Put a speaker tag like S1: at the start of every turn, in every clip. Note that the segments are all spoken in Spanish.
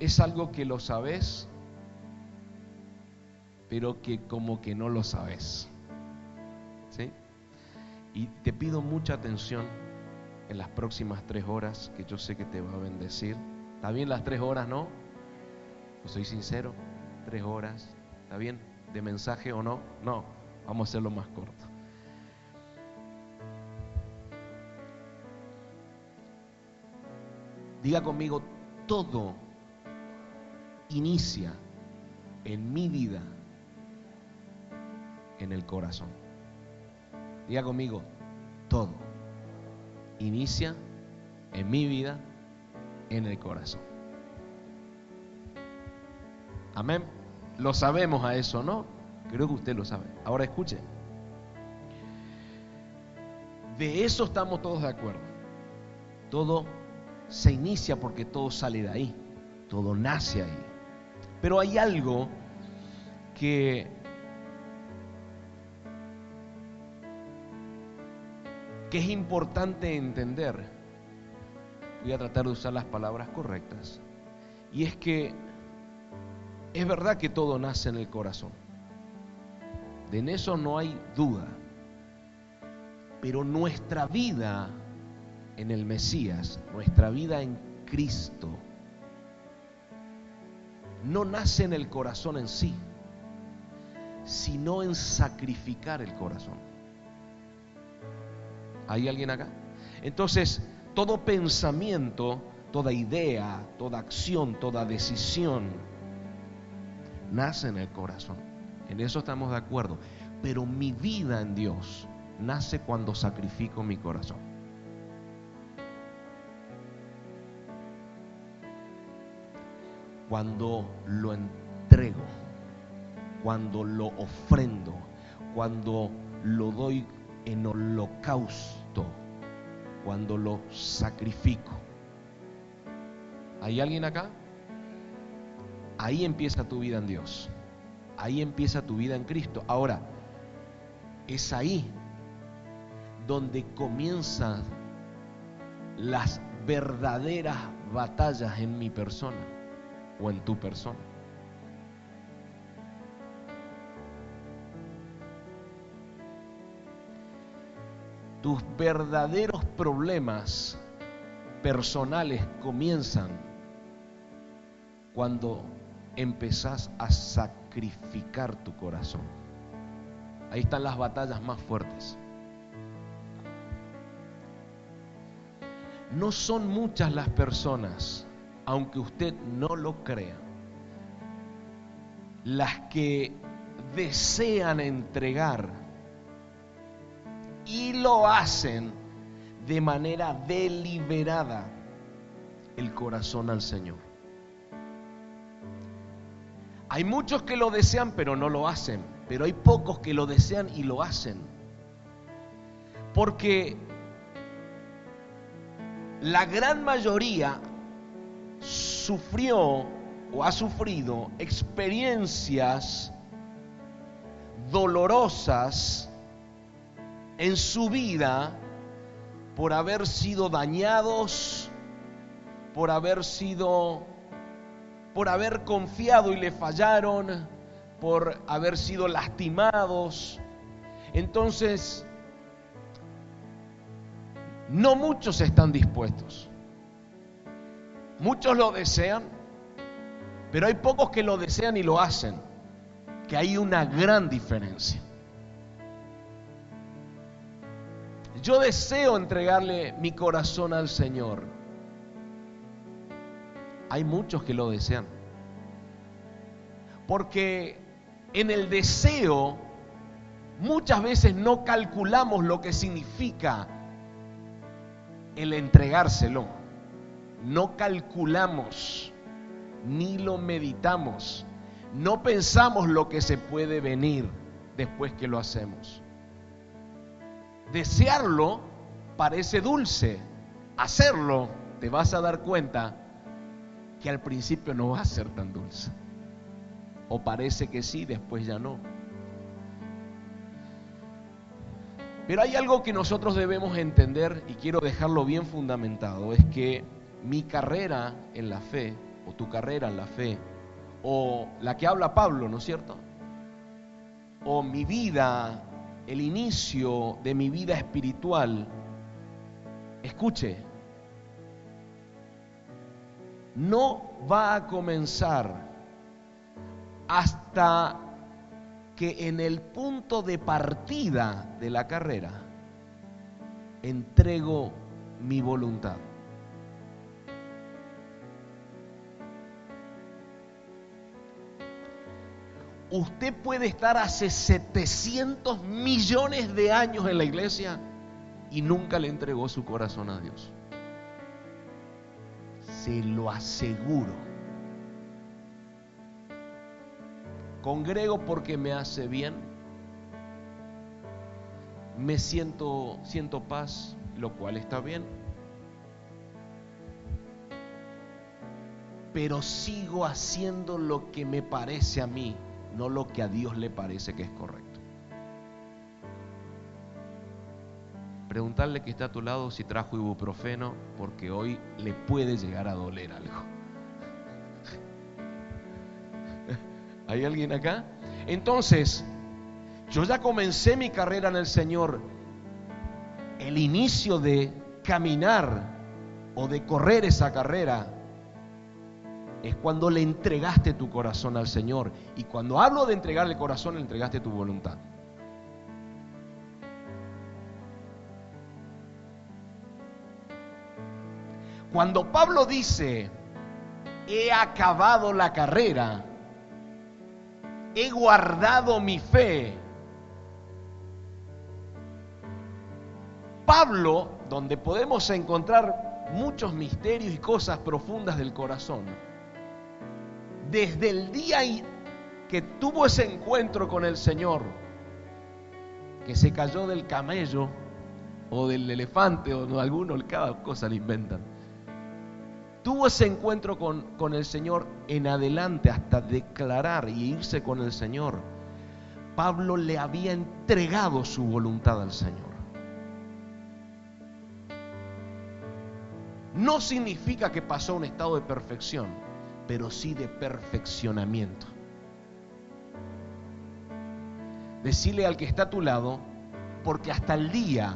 S1: es algo que lo sabes, pero que como que no lo sabes. ¿Sí? Y te pido mucha atención en las próximas tres horas, que yo sé que te va a bendecir. ¿Está bien las tres horas, no? Pues soy sincero, tres horas. ¿Está bien? ¿De mensaje o no? No, vamos a hacerlo más corto. Diga conmigo, todo inicia en mi vida en el corazón. Diga conmigo, todo inicia en mi vida en el corazón. Amén. Lo sabemos a eso, ¿no? Creo que usted lo sabe. Ahora escuche. De eso estamos todos de acuerdo. Todo se inicia porque todo sale de ahí. Todo nace ahí. Pero hay algo que es importante entender, voy a tratar de usar las palabras correctas, y es que es verdad que todo nace en el corazón, de en eso no hay duda, pero nuestra vida en el Mesías, nuestra vida en Cristo, no nace en el corazón en sí, sino en sacrificar el corazón. ¿Hay alguien acá? Entonces, todo pensamiento, toda idea, toda acción, toda decisión, nace en el corazón. En eso estamos de acuerdo. Pero mi vida en Dios nace cuando sacrifico mi corazón. Cuando lo entrego, cuando lo ofrendo, cuando lo doy en holocausto cuando lo sacrifico. ¿Hay alguien acá? Ahí empieza tu vida en Dios. Ahí empieza tu vida en Cristo. Ahora, es ahí donde comienzan las verdaderas batallas en mi persona o en tu persona. tus verdaderos problemas personales comienzan cuando empezás a sacrificar tu corazón. Ahí están las batallas más fuertes. No son muchas las personas, aunque usted no lo crea, las que desean entregar y lo hacen de manera deliberada el corazón al Señor. Hay muchos que lo desean pero no lo hacen, pero hay pocos que lo desean y lo hacen. Porque la gran mayoría sufrió o ha sufrido experiencias dolorosas en su vida por haber sido dañados, por haber sido, por haber confiado y le fallaron, por haber sido lastimados. Entonces, no muchos están dispuestos. Muchos lo desean, pero hay pocos que lo desean y lo hacen, que hay una gran diferencia. Yo deseo entregarle mi corazón al Señor. Hay muchos que lo desean. Porque en el deseo muchas veces no calculamos lo que significa el entregárselo. No calculamos, ni lo meditamos. No pensamos lo que se puede venir después que lo hacemos. Desearlo parece dulce. Hacerlo, te vas a dar cuenta que al principio no va a ser tan dulce. O parece que sí, después ya no. Pero hay algo que nosotros debemos entender y quiero dejarlo bien fundamentado, es que mi carrera en la fe o tu carrera en la fe, o la que habla Pablo, ¿no es cierto? O mi vida, el inicio de mi vida espiritual, escuche, no va a comenzar hasta que en el punto de partida de la carrera entrego mi voluntad. Usted puede estar hace 700 millones de años en la iglesia y nunca le entregó su corazón a Dios. Se lo aseguro. Congrego porque me hace bien. Me siento siento paz, lo cual está bien. Pero sigo haciendo lo que me parece a mí no lo que a Dios le parece que es correcto. Preguntarle que está a tu lado si trajo ibuprofeno, porque hoy le puede llegar a doler algo. ¿Hay alguien acá? Entonces, yo ya comencé mi carrera en el Señor. El inicio de caminar o de correr esa carrera es cuando le entregaste tu corazón al Señor. Y cuando hablo de entregarle el corazón, le entregaste tu voluntad. Cuando Pablo dice, he acabado la carrera, he guardado mi fe, Pablo, donde podemos encontrar muchos misterios y cosas profundas del corazón, desde el día que tuvo ese encuentro con el Señor, que se cayó del camello o del elefante o de alguno, cada cosa le inventan. Tuvo ese encuentro con, con el Señor en adelante hasta declarar y irse con el Señor. Pablo le había entregado su voluntad al Señor. No significa que pasó a un estado de perfección pero sí de perfeccionamiento. Decirle al que está a tu lado, porque hasta el día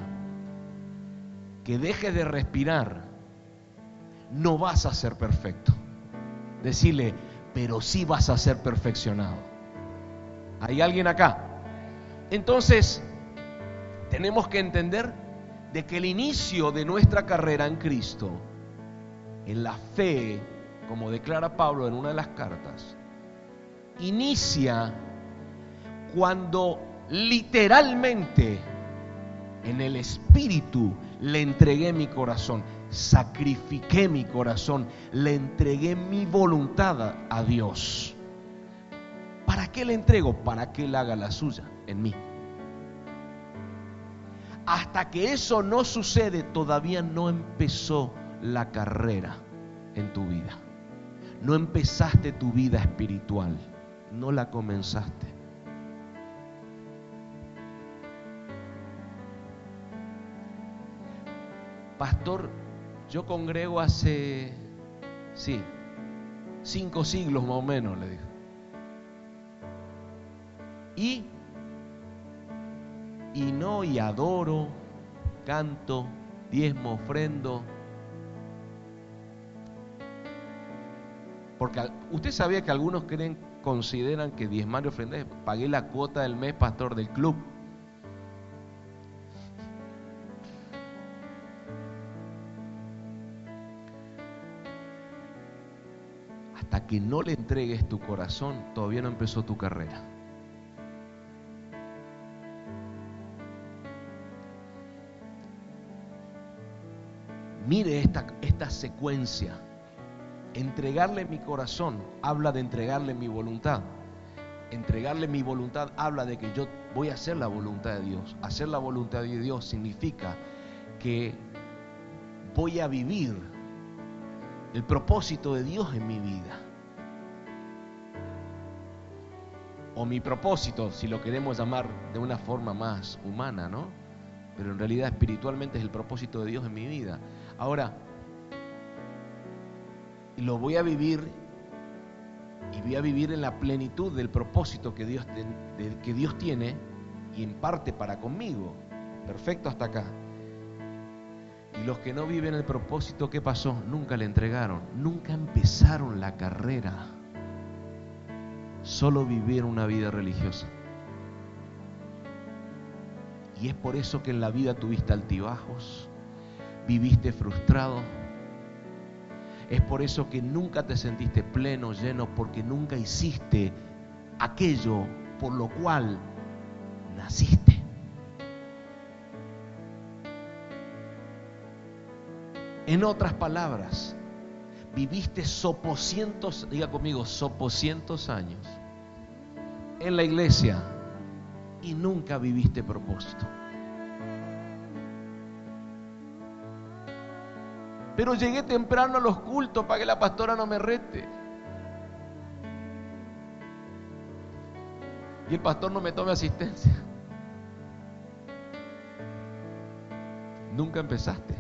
S1: que dejes de respirar, no vas a ser perfecto. Decirle, pero sí vas a ser perfeccionado. ¿Hay alguien acá? Entonces, tenemos que entender de que el inicio de nuestra carrera en Cristo, en la fe, como declara Pablo en una de las cartas, inicia cuando literalmente en el Espíritu le entregué mi corazón, sacrifiqué mi corazón, le entregué mi voluntad a Dios. ¿Para qué le entrego? Para que Él haga la suya en mí. Hasta que eso no sucede, todavía no empezó la carrera en tu vida. No empezaste tu vida espiritual, no la comenzaste. Pastor, yo congrego hace, sí, cinco siglos más o menos, le dijo. Y, y no, y adoro, canto, diezmo, ofrendo, Porque usted sabía que algunos creen, consideran que diezmar y ofrendar, pagué la cuota del mes, pastor, del club. Hasta que no le entregues tu corazón, todavía no empezó tu carrera. Mire esta, esta secuencia Entregarle mi corazón habla de entregarle mi voluntad. Entregarle mi voluntad habla de que yo voy a hacer la voluntad de Dios. Hacer la voluntad de Dios significa que voy a vivir el propósito de Dios en mi vida. O mi propósito, si lo queremos llamar de una forma más humana, ¿no? Pero en realidad espiritualmente es el propósito de Dios en mi vida. Ahora, lo voy a vivir y voy a vivir en la plenitud del propósito que Dios, que Dios tiene y en parte para conmigo. Perfecto hasta acá. Y los que no viven el propósito, ¿qué pasó? Nunca le entregaron, nunca empezaron la carrera. Solo vivieron una vida religiosa. Y es por eso que en la vida tuviste altibajos, viviste frustrado. Es por eso que nunca te sentiste pleno, lleno, porque nunca hiciste aquello por lo cual naciste. En otras palabras, viviste sopocientos, diga conmigo, sopocientos años en la iglesia y nunca viviste propósito. Pero llegué temprano a los cultos para que la pastora no me rete. Y el pastor no me tome asistencia. Nunca empezaste.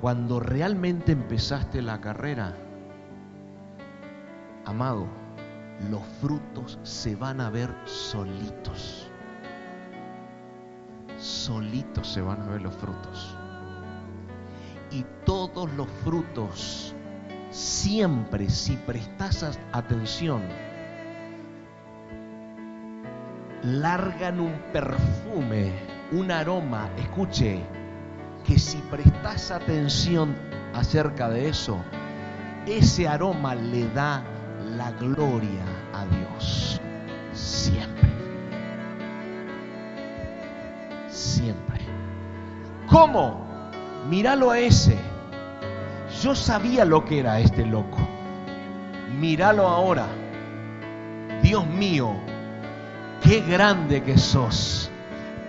S1: Cuando realmente empezaste la carrera, amado, los frutos se van a ver solitos. Solitos se van a ver los frutos. Y todos los frutos, siempre si prestas atención, largan un perfume, un aroma, escuche, que si prestas atención acerca de eso, ese aroma le da la gloria a Dios. Siempre. Siempre. ¿Cómo? Míralo a ese. Yo sabía lo que era este loco. Míralo ahora. Dios mío, qué grande que sos.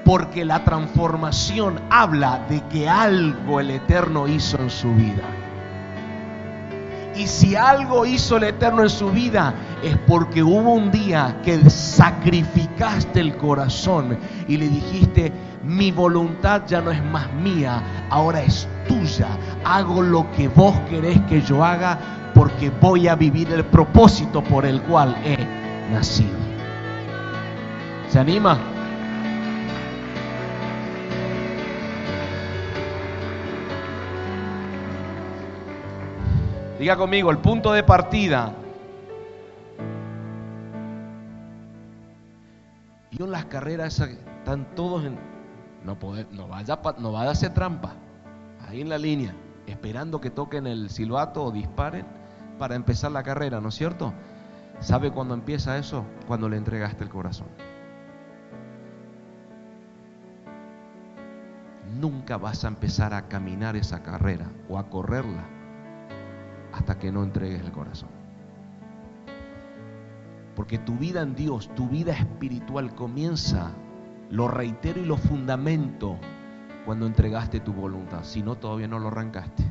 S1: Porque la transformación habla de que algo el Eterno hizo en su vida. Y si algo hizo el Eterno en su vida, es porque hubo un día que sacrificaste el corazón y le dijiste, mi voluntad ya no es más mía, ahora es tuya. Hago lo que vos querés que yo haga porque voy a vivir el propósito por el cual he nacido. ¿Se anima? Diga conmigo, el punto de partida. Y en las carreras están todos en... No, no, vaya, no vaya a hacer trampa. Ahí en la línea, esperando que toquen el silbato o disparen para empezar la carrera, ¿no es cierto? ¿Sabe cuándo empieza eso? Cuando le entregaste el corazón. Nunca vas a empezar a caminar esa carrera o a correrla hasta que no entregues el corazón. Porque tu vida en Dios, tu vida espiritual comienza, lo reitero y lo fundamento, cuando entregaste tu voluntad. Si no, todavía no lo arrancaste.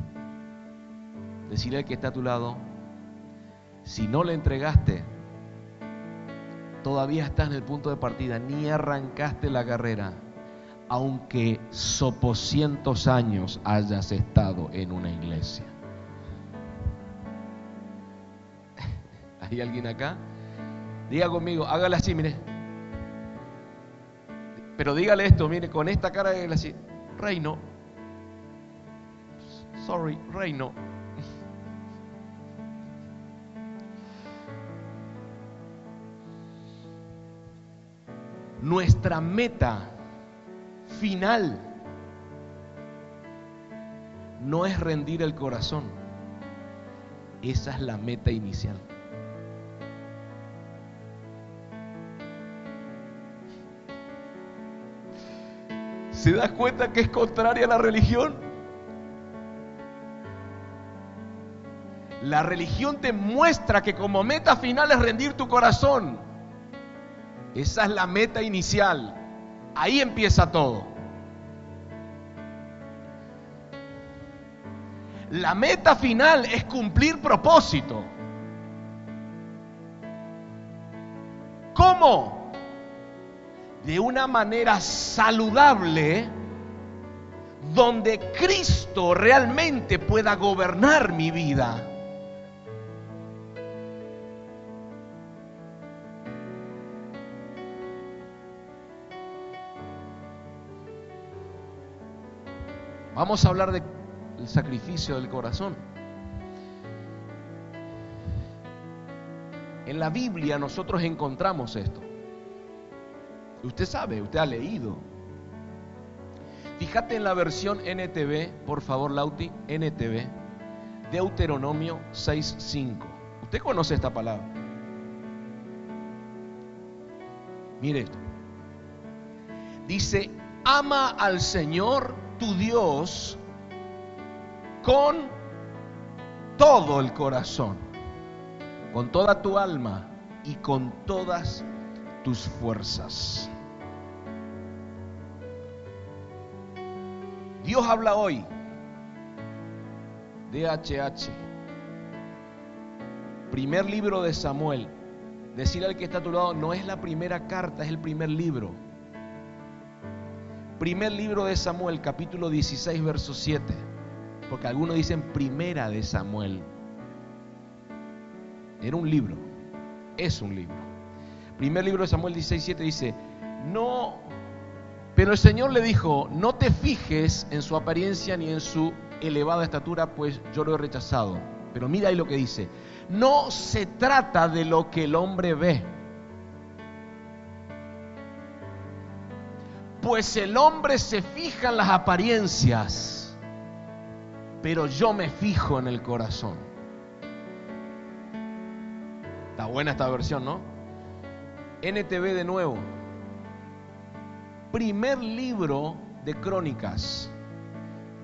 S1: Decirle al que está a tu lado, si no le entregaste, todavía estás en el punto de partida, ni arrancaste la carrera, aunque sopocientos años hayas estado en una iglesia. ¿Hay alguien acá? Diga conmigo, hágale así, mire. Pero dígale esto, mire, con esta cara, hágale así. Reino. Sorry, reino. Nuestra meta final no es rendir el corazón. Esa es la meta inicial. ¿Se da cuenta que es contraria a la religión? La religión te muestra que como meta final es rendir tu corazón. Esa es la meta inicial. Ahí empieza todo. La meta final es cumplir propósito. ¿Cómo? De una manera saludable donde Cristo realmente pueda gobernar mi vida. Vamos a hablar del sacrificio del corazón. En la Biblia nosotros encontramos esto. Usted sabe, usted ha leído. Fíjate en la versión NTV, por favor, Lauti, NTV, Deuteronomio 6.5. Usted conoce esta palabra. Mire esto. Dice, ama al Señor tu Dios con todo el corazón, con toda tu alma y con todas tus fuerzas. Dios habla hoy. DHH. Primer libro de Samuel. Decir al que está a tu lado, no es la primera carta, es el primer libro. Primer libro de Samuel, capítulo 16, verso 7. Porque algunos dicen primera de Samuel. Era un libro. Es un libro. Primer libro de Samuel 16, 7 dice, no, pero el Señor le dijo, no te fijes en su apariencia ni en su elevada estatura, pues yo lo he rechazado. Pero mira ahí lo que dice, no se trata de lo que el hombre ve Pues el hombre se fija en las apariencias, pero yo me fijo en el corazón. Está buena esta versión, ¿no? NTV de nuevo. Primer libro de Crónicas,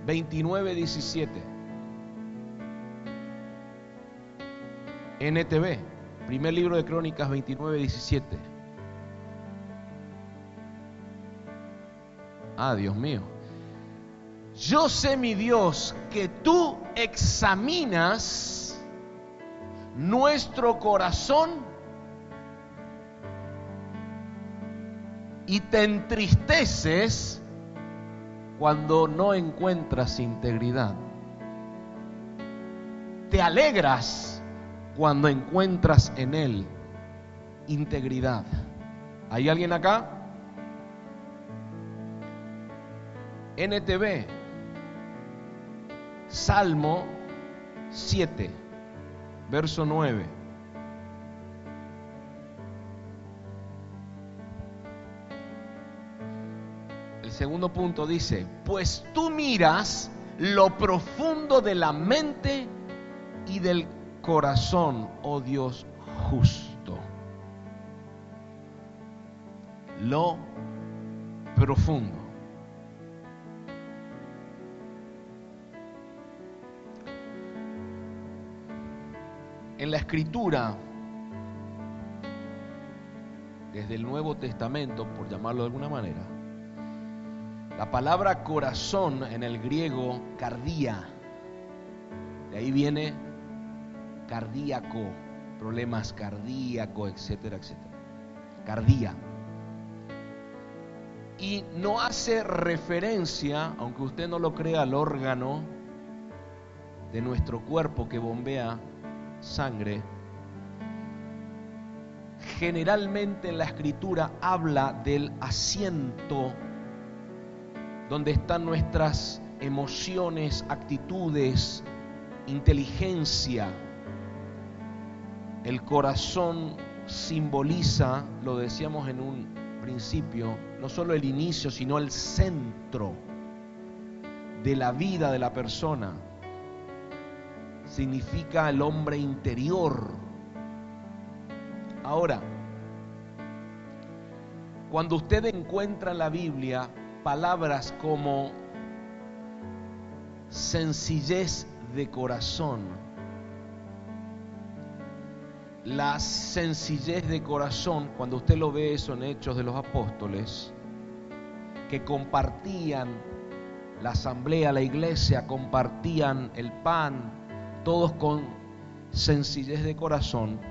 S1: 29-17. NTV, primer libro de Crónicas, 29-17. Ah, Dios mío. Yo sé, mi Dios, que tú examinas nuestro corazón y te entristeces cuando no encuentras integridad. Te alegras cuando encuentras en Él integridad. ¿Hay alguien acá? NTV, Salmo 7, verso 9. Segundo punto dice, pues tú miras lo profundo de la mente y del corazón, oh Dios justo. Lo profundo. En la escritura, desde el Nuevo Testamento, por llamarlo de alguna manera, la palabra corazón en el griego cardía, de ahí viene cardíaco, problemas cardíacos, etcétera, etcétera. Cardía. Y no hace referencia, aunque usted no lo crea, al órgano de nuestro cuerpo que bombea sangre, generalmente en la escritura habla del asiento donde están nuestras emociones, actitudes, inteligencia. El corazón simboliza, lo decíamos en un principio, no solo el inicio, sino el centro de la vida de la persona significa el hombre interior. Ahora, cuando usted encuentra en la Biblia palabras como sencillez de corazón, la sencillez de corazón, cuando usted lo ve eso en Hechos de los Apóstoles, que compartían la asamblea, la iglesia, compartían el pan, todos con sencillez de corazón,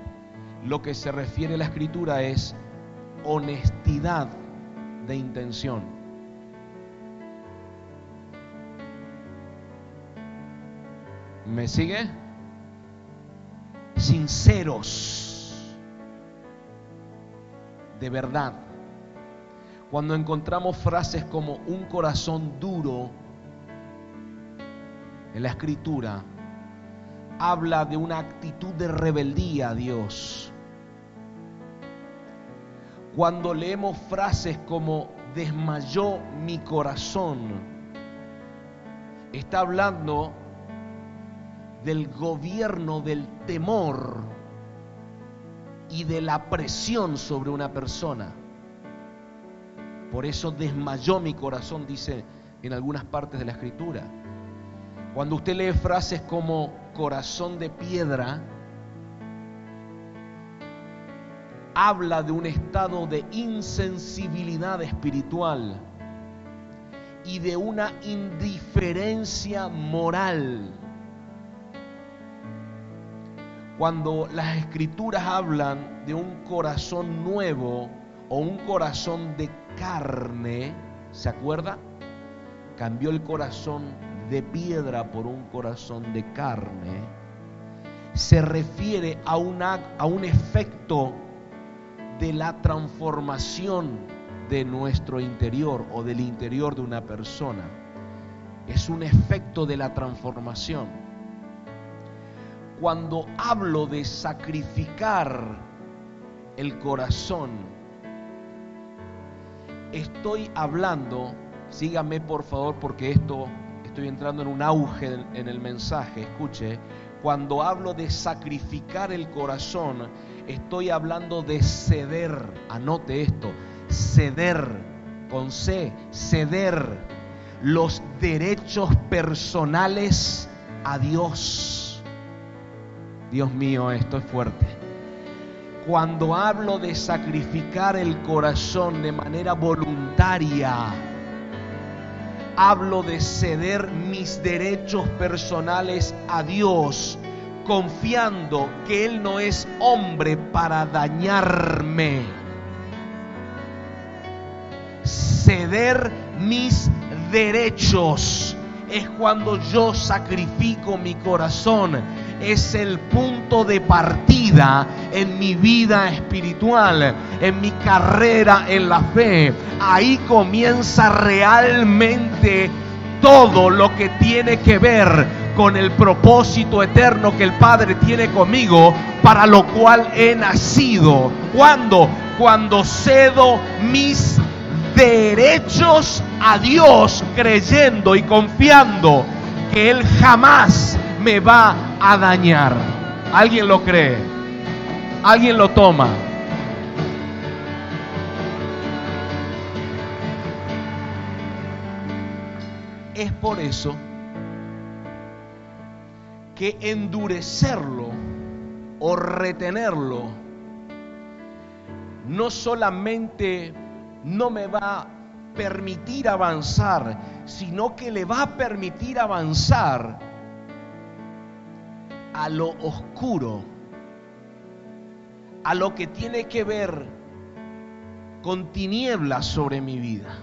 S1: lo que se refiere a la escritura es honestidad de intención. ¿Me sigue? Sinceros, de verdad. Cuando encontramos frases como un corazón duro en la escritura, habla de una actitud de rebeldía a Dios. Cuando leemos frases como desmayó mi corazón, está hablando del gobierno del temor y de la presión sobre una persona. Por eso desmayó mi corazón, dice en algunas partes de la escritura. Cuando usted lee frases como corazón de piedra, habla de un estado de insensibilidad espiritual y de una indiferencia moral. Cuando las escrituras hablan de un corazón nuevo o un corazón de carne, ¿se acuerda? Cambió el corazón de piedra por un corazón de carne, se refiere a, a un efecto de la transformación de nuestro interior o del interior de una persona. Es un efecto de la transformación. Cuando hablo de sacrificar el corazón, estoy hablando, sígame por favor porque esto estoy entrando en un auge en el mensaje, escuche, cuando hablo de sacrificar el corazón, estoy hablando de ceder, anote esto, ceder, con C, ceder los derechos personales a Dios. Dios mío, esto es fuerte. Cuando hablo de sacrificar el corazón de manera voluntaria, hablo de ceder mis derechos personales a Dios, confiando que Él no es hombre para dañarme. Ceder mis derechos es cuando yo sacrifico mi corazón. Es el punto de partida en mi vida espiritual, en mi carrera en la fe. Ahí comienza realmente todo lo que tiene que ver con el propósito eterno que el Padre tiene conmigo, para lo cual he nacido. ¿Cuándo? Cuando cedo mis derechos a Dios creyendo y confiando que Él jamás me va a dañar. ¿Alguien lo cree? ¿Alguien lo toma? Es por eso que endurecerlo o retenerlo no solamente no me va a permitir avanzar, sino que le va a permitir avanzar a lo oscuro, a lo que tiene que ver con tinieblas sobre mi vida.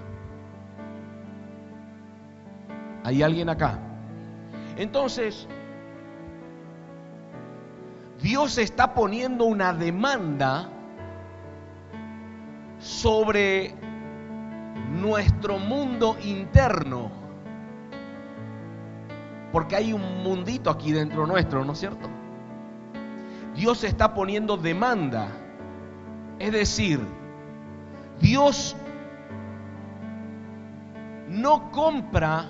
S1: ¿Hay alguien acá? Entonces, Dios está poniendo una demanda sobre nuestro mundo interno. Porque hay un mundito aquí dentro nuestro, ¿no es cierto? Dios está poniendo demanda. Es decir, Dios no compra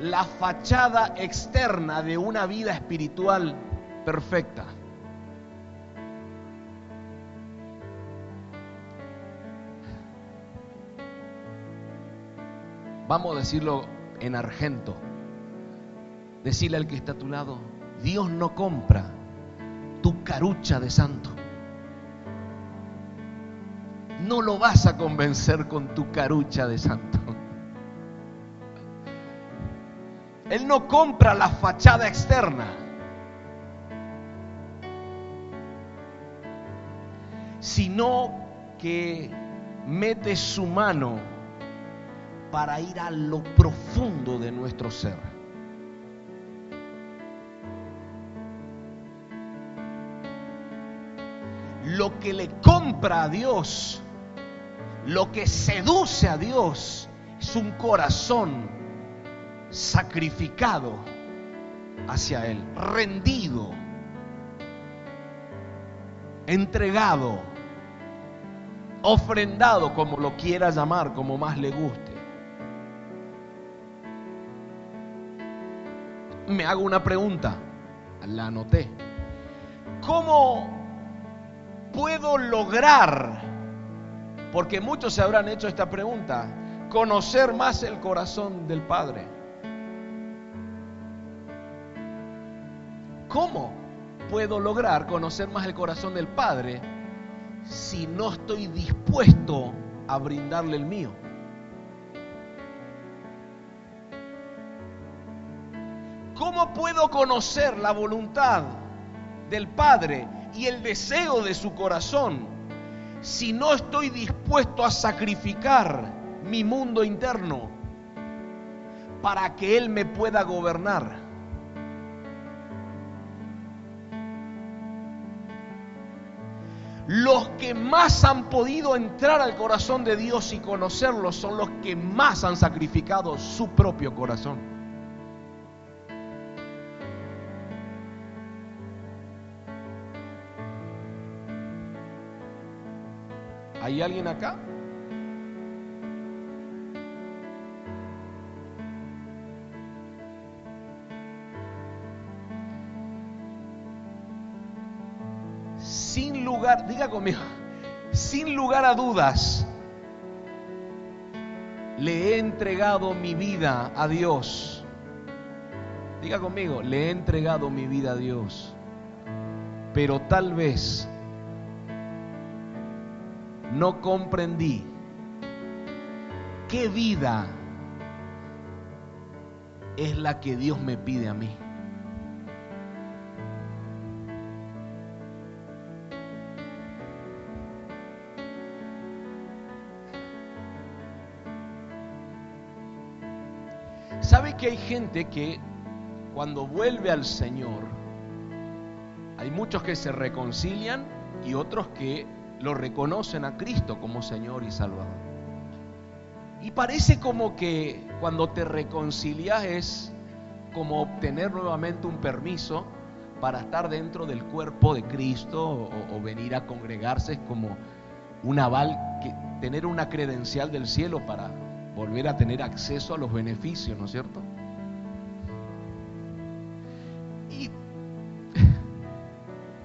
S1: la fachada externa de una vida espiritual perfecta. Vamos a decirlo en argento. Decirle al que está a tu lado, Dios no compra tu carucha de santo. No lo vas a convencer con tu carucha de santo. Él no compra la fachada externa. sino que mete su mano para ir a lo profundo de nuestro ser. Lo que le compra a Dios, lo que seduce a Dios, es un corazón sacrificado hacia Él, rendido, entregado, ofrendado, como lo quiera llamar, como más le guste. Me hago una pregunta, la anoté. ¿Cómo puedo lograr, porque muchos se habrán hecho esta pregunta, conocer más el corazón del Padre? ¿Cómo puedo lograr conocer más el corazón del Padre si no estoy dispuesto a brindarle el mío? ¿Cómo puedo conocer la voluntad del Padre y el deseo de su corazón si no estoy dispuesto a sacrificar mi mundo interno para que Él me pueda gobernar? Los que más han podido entrar al corazón de Dios y conocerlo son los que más han sacrificado su propio corazón. ¿Hay alguien acá? sin lugar, diga conmigo, sin lugar a dudas, le he entregado mi vida a Dios. Diga conmigo, le he entregado mi vida a Dios. Pero tal vez no comprendí qué vida es la que Dios me pide a mí. ¿Sabe que hay gente que cuando vuelve al Señor, hay muchos que se reconcilian y otros que lo reconocen a Cristo como Señor y Salvador? Y parece como que cuando te reconcilias es como obtener nuevamente un permiso para estar dentro del cuerpo de Cristo o, venir a congregarse es como un aval, que, tener una credencial del cielo para volver a tener acceso a los beneficios, ¿no es cierto? Y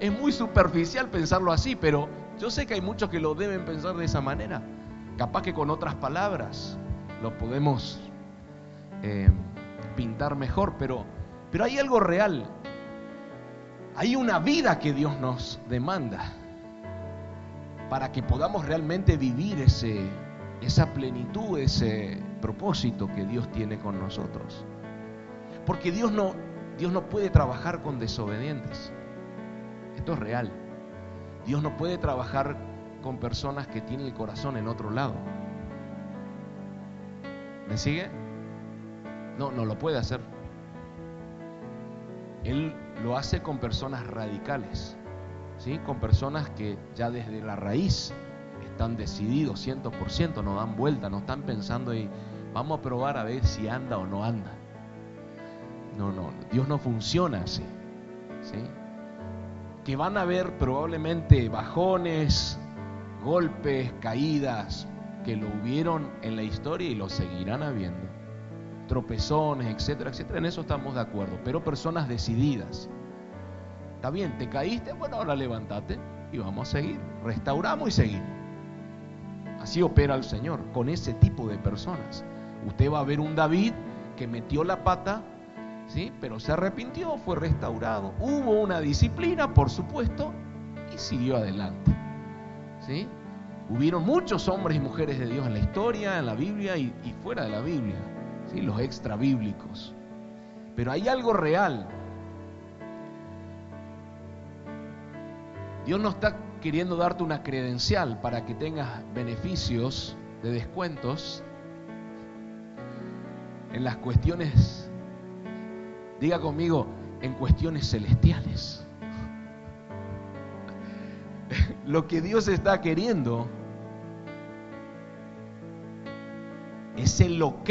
S1: es muy superficial pensarlo así, pero yo sé que hay muchos que lo deben pensar de esa manera. Capaz que con otras palabras lo podemos eh, pintar mejor, pero, pero hay algo real. Hay una vida que Dios nos demanda para que podamos realmente vivir ese, esa plenitud, ese propósito que Dios tiene con nosotros. Porque Dios no, Dios no puede trabajar con desobedientes. Esto es real. Dios no puede trabajar con personas que tienen el corazón en otro lado. ¿Me sigue? No, no lo puede hacer. Él lo hace con personas radicales, ¿sí? Con personas que ya desde la raíz están decididos 100%, no dan vuelta, no están pensando y vamos a probar a ver si anda o no anda. No, no, Dios no funciona así. ¿sí? Que van a haber probablemente bajones, golpes, caídas, que lo hubieron en la historia y lo seguirán habiendo. Tropezones, etcétera, etcétera. En eso estamos de acuerdo. Pero personas decididas. Está bien, te caíste, bueno, ahora levántate y vamos a seguir. Restauramos y seguimos. Así opera el Señor con ese tipo de personas. Usted va a ver un David que metió la pata, ¿sí? pero se arrepintió, fue restaurado. Hubo una disciplina, por supuesto, y siguió adelante. ¿sí? Hubieron muchos hombres y mujeres de Dios en la historia, en la Biblia y, fuera de la Biblia, ¿sí? los extra bíblicos. Pero hay algo real. Dios no está queriendo darte una credencial para que tengas beneficios de descuentos en las cuestiones, diga conmigo, en cuestiones celestiales. Lo que Dios está queriendo es el ok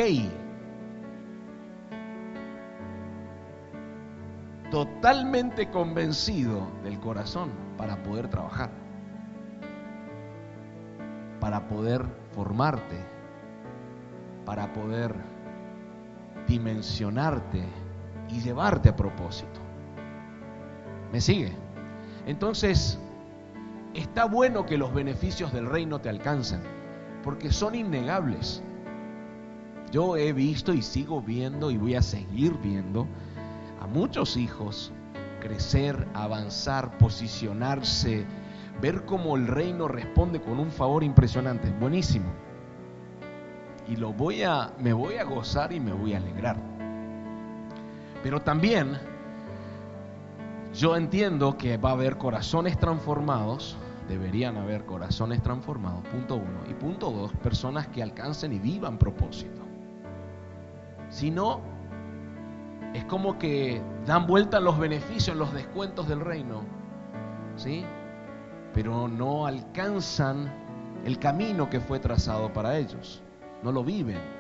S1: totalmente convencido del corazón para poder trabajar, para poder formarte, para poder dimensionarte y llevarte a propósito. ¿Me sigue? Entonces, está bueno que los beneficios del reino te alcancen, porque son innegables. Yo he visto y sigo viendo y voy a seguir viendo a muchos hijos crecer, avanzar, posicionarse, ver cómo el reino responde con un favor impresionante. Buenísimo. Y lo voy a me voy a gozar y me voy a alegrar. Pero también yo entiendo que va a haber corazones transformados, deberían haber corazones transformados, punto uno. Y punto dos, personas que alcancen y vivan propósito. Si no, es como que dan vuelta los beneficios, los descuentos del reino, ¿sí? Pero no alcanzan el camino que fue trazado para ellos, no lo viven.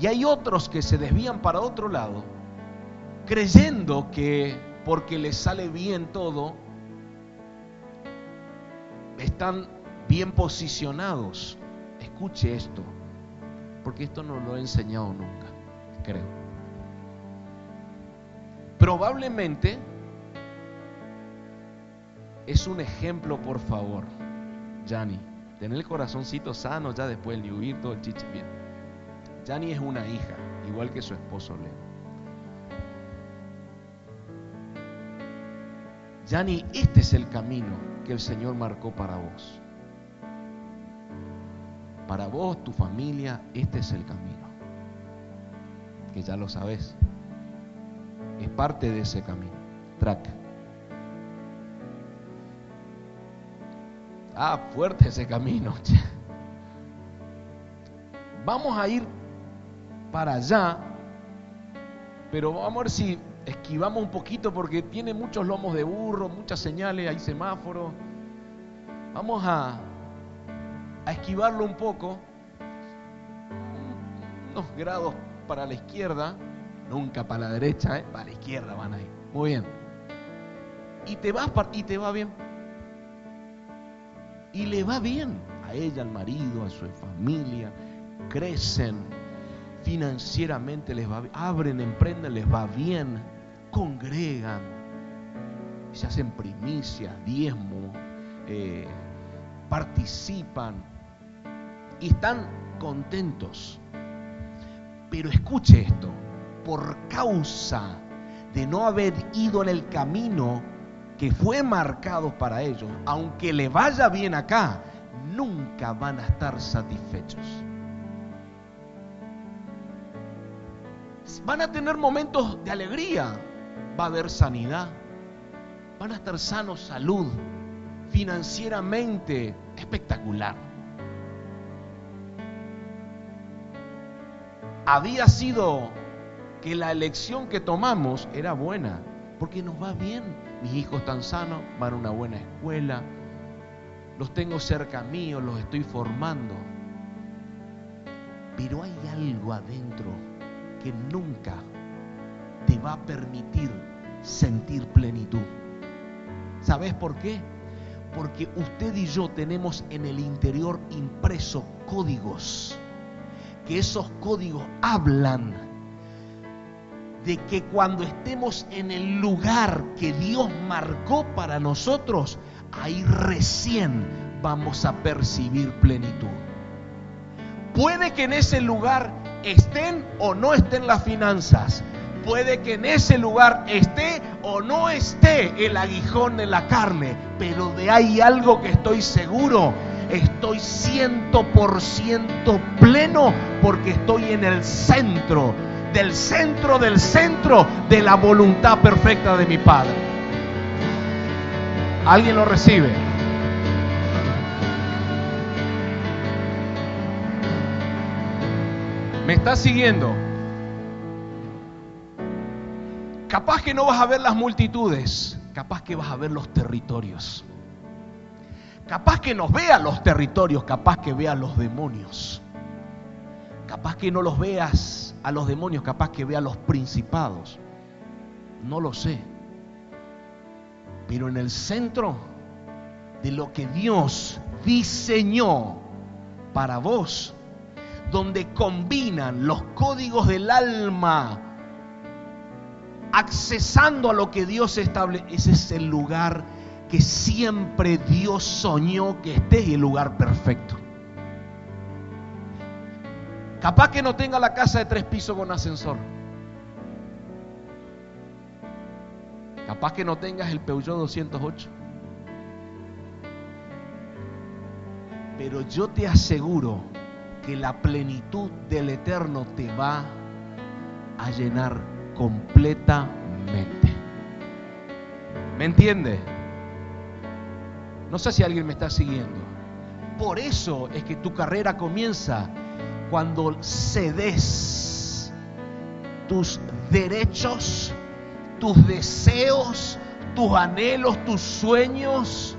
S1: Y hay otros que se desvían para otro lado, creyendo que porque les sale bien todo, están bien posicionados. Escuche esto, porque esto no lo he enseñado nunca, creo. Probablemente es un ejemplo, por favor, Jani. Tener el corazoncito sano ya después de huir todo el chiche bien. Jani es una hija, igual que su esposo Leo. Jani, este es el camino que el Señor marcó para vos. Para vos, tu familia, este es el camino. Que ya lo sabes. Es parte de ese camino. Track. Ah, fuerte ese camino. Vamos a ir para allá, pero vamos a ver si esquivamos un poquito porque tiene muchos lomos de burro, muchas señales, hay semáforos. Vamos a, a esquivarlo un poco, unos grados para la izquierda, nunca para la derecha, ¿eh? para la izquierda van a ir. Muy bien. Y te vas y te va bien. Y le va bien a ella, al marido, a su familia. Crecen financieramente, les va abren, emprenden, les va bien. Congregan, se hacen primicias, diezmo, eh, participan y están contentos. Pero escuche esto, por causa de no haber ido en el camino que fue marcado para ellos, aunque le vaya bien acá, nunca van a estar satisfechos. Van a tener momentos de alegría, va a haber sanidad, van a estar sanos, salud, financieramente espectacular. Había sido que la elección que tomamos era buena, porque nos va bien. Mis hijos están sanos, van a una buena escuela, los tengo cerca mío, los estoy formando. Pero hay algo adentro que nunca te va a permitir sentir plenitud. ¿Sabes por qué? Porque usted y yo tenemos en el interior impresos códigos, que esos códigos hablan de que cuando estemos en el lugar que Dios marcó para nosotros, ahí recién vamos a percibir plenitud. Puede que en ese lugar estén o no estén las finanzas. Puede que en ese lugar esté o no esté el aguijón de la carne. Pero de ahí algo que estoy seguro. Estoy ciento por ciento pleno porque estoy en el centro, del centro del centro de la voluntad perfecta de mi Padre. ¿Alguien lo recibe? ¿Me estás siguiendo? Capaz que no vas a ver las multitudes, capaz que vas a ver los territorios. Capaz que nos veas los territorios, capaz que veas los demonios. Capaz que no los veas a los demonios, capaz que veas los principados. No lo sé. Pero en el centro de lo que Dios diseñó para vos, donde combinan los códigos del alma, accesando a lo que Dios establece, ese es el lugar que siempre Dios soñó que esté el lugar perfecto. Capaz que no tenga la casa de tres pisos con ascensor. Capaz que no tengas el Peugeot 208. Pero yo te aseguro que la plenitud del Eterno te va a llenar completamente. ¿Me entiende? No sé si alguien me está siguiendo. Por eso es que tu carrera comienza cuando cedes tus derechos, tus deseos, tus anhelos, tus sueños.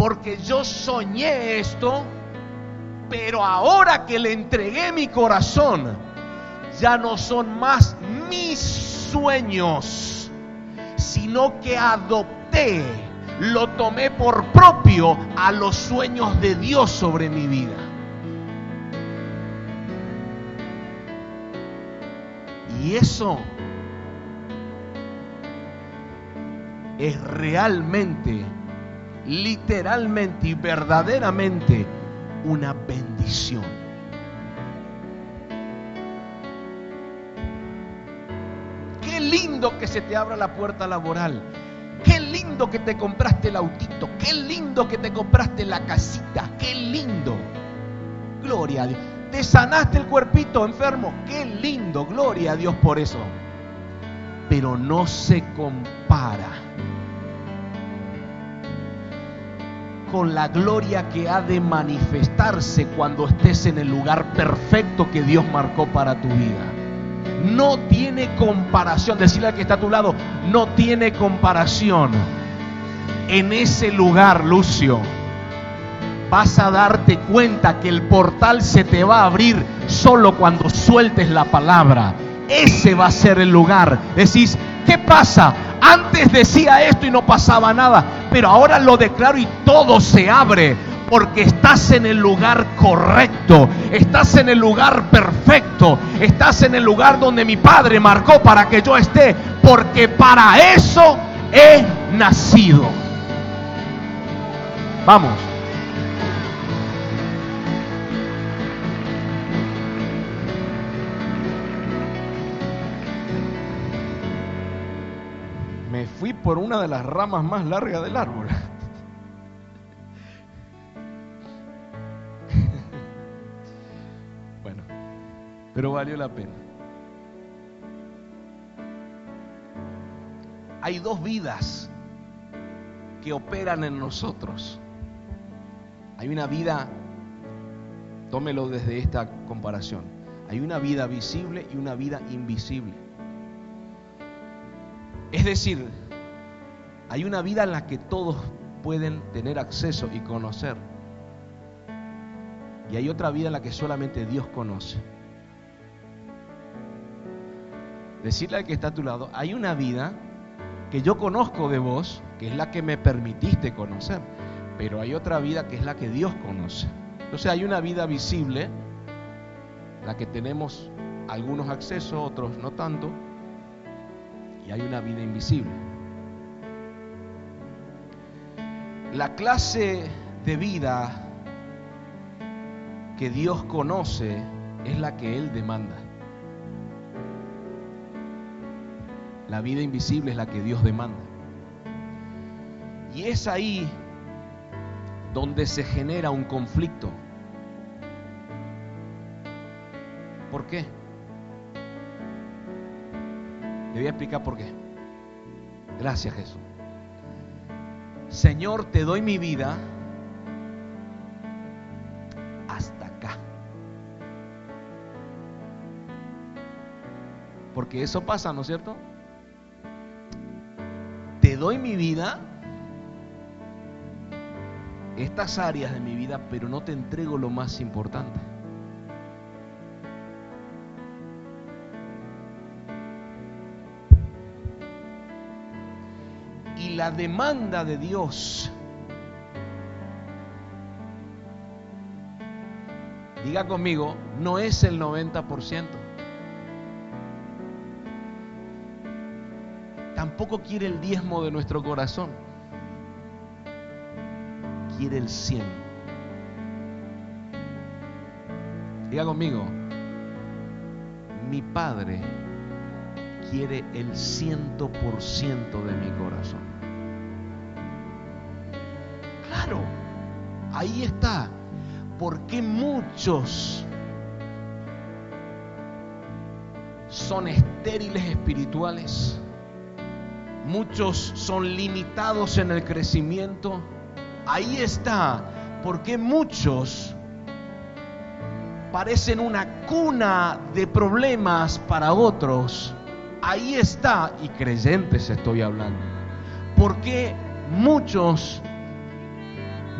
S1: Porque yo soñé esto, pero ahora que le entregué mi corazón, ya no son más mis sueños, sino que adopté, lo tomé por propio a los sueños de Dios sobre mi vida. Y eso es realmente, literalmente y verdaderamente una bendición. Qué lindo que se te abra la puerta laboral. Qué lindo que te compraste el autito. Qué lindo que te compraste la casita. Qué lindo. Gloria a Dios. Te sanaste el cuerpito enfermo. Qué lindo. Gloria a Dios por eso. Pero no se compara con la gloria que ha de manifestarse cuando estés en el lugar perfecto que Dios marcó para tu vida. No tiene comparación. Decirle al que está a tu lado, no tiene comparación. En ese lugar, Lucio, vas a darte cuenta que el portal se te va a abrir solo cuando sueltes la palabra. Ese va a ser el lugar. Decís, ¿qué pasa? Antes decía esto y no pasaba nada, pero ahora lo declaro y todo se abre porque estás en el lugar correcto, estás en el lugar perfecto, estás en el lugar donde mi Padre marcó para que yo esté, porque para eso he nacido. Vamos. Por una de las ramas más largas del árbol. Bueno, pero valió la pena. Hay dos vidas que operan en nosotros. Hay una vida, tómelo desde esta comparación, hay una vida visible y una vida invisible. Es decir, hay una vida en la que todos pueden tener acceso y conocer. Y hay otra vida en la que solamente Dios conoce. Decirle al que está a tu lado, hay una vida que yo conozco de vos, que es la que me permitiste conocer, pero hay otra vida que es la que Dios conoce. Entonces hay una vida visible, la que tenemos algunos accesos, otros no tanto, y hay una vida invisible. La clase de vida que Dios conoce es la que Él demanda. La vida invisible es la que Dios demanda. Y es ahí donde se genera un conflicto. ¿Por qué? Le voy a explicar por qué. Gracias Jesús. Señor, te doy mi vida hasta acá. Porque eso pasa, ¿no es cierto? Te doy mi vida, estas áreas de mi vida, pero no te entrego lo más importante. La demanda de Dios, diga conmigo, no es el 90%. Tampoco quiere el diezmo de nuestro corazón. Quiere el 100. Diga conmigo, mi Padre quiere el ciento por ciento de mi corazón. Ahí está. Porque muchos son estériles espirituales? Muchos son limitados en el crecimiento. Ahí está. Porque muchos parecen una cuna de problemas para otros ahí está, y creyentes estoy hablando, porque muchos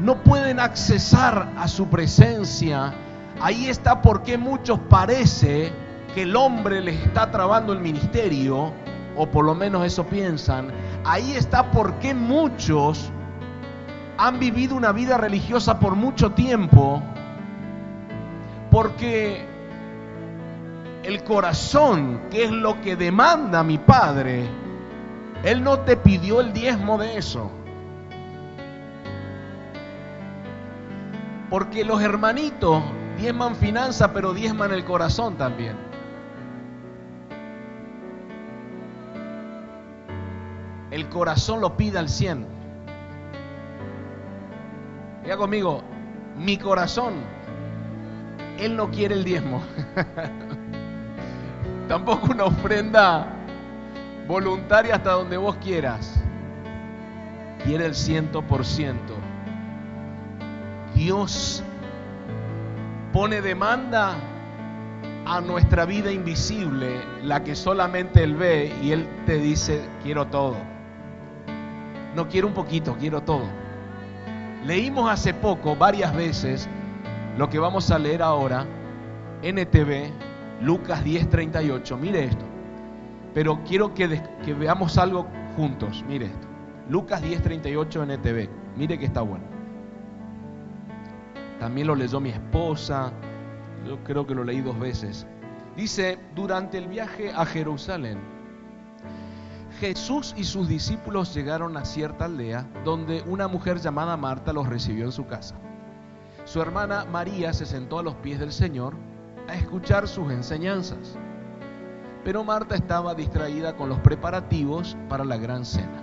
S1: no pueden accesar a su presencia. Ahí está porque muchos parece que el hombre les está trabando el ministerio, o por lo menos eso piensan. Ahí está porque muchos han vivido una vida religiosa por mucho tiempo, porque el corazón, que es lo que demanda mi Padre, Él no te pidió el diezmo de eso. Porque los hermanitos diezman finanza, pero diezman el corazón también. El corazón lo pide al cien. Diga conmigo, mi corazón, Él no quiere el diezmo. Tampoco una ofrenda voluntaria hasta donde vos quieras. Quiere el ciento por ciento. Dios pone demanda a nuestra vida invisible, la que solamente Él ve, y Él te dice, quiero todo. No quiero un poquito, quiero todo. Leímos hace poco, varias veces, lo que vamos a leer ahora, NTV, Lucas 10:38. Mire esto. Pero quiero que, veamos algo juntos. Mire esto. Lucas 10:38 en ETV. Mire que está bueno. También lo leyó mi esposa. Yo creo que lo leí dos veces. Dice, durante el viaje a Jerusalén, Jesús y sus discípulos llegaron a cierta aldea donde una mujer llamada Marta los recibió en su casa. Su hermana María se sentó a los pies del Señor a escuchar sus enseñanzas. Pero Marta estaba distraída con los preparativos para la gran cena.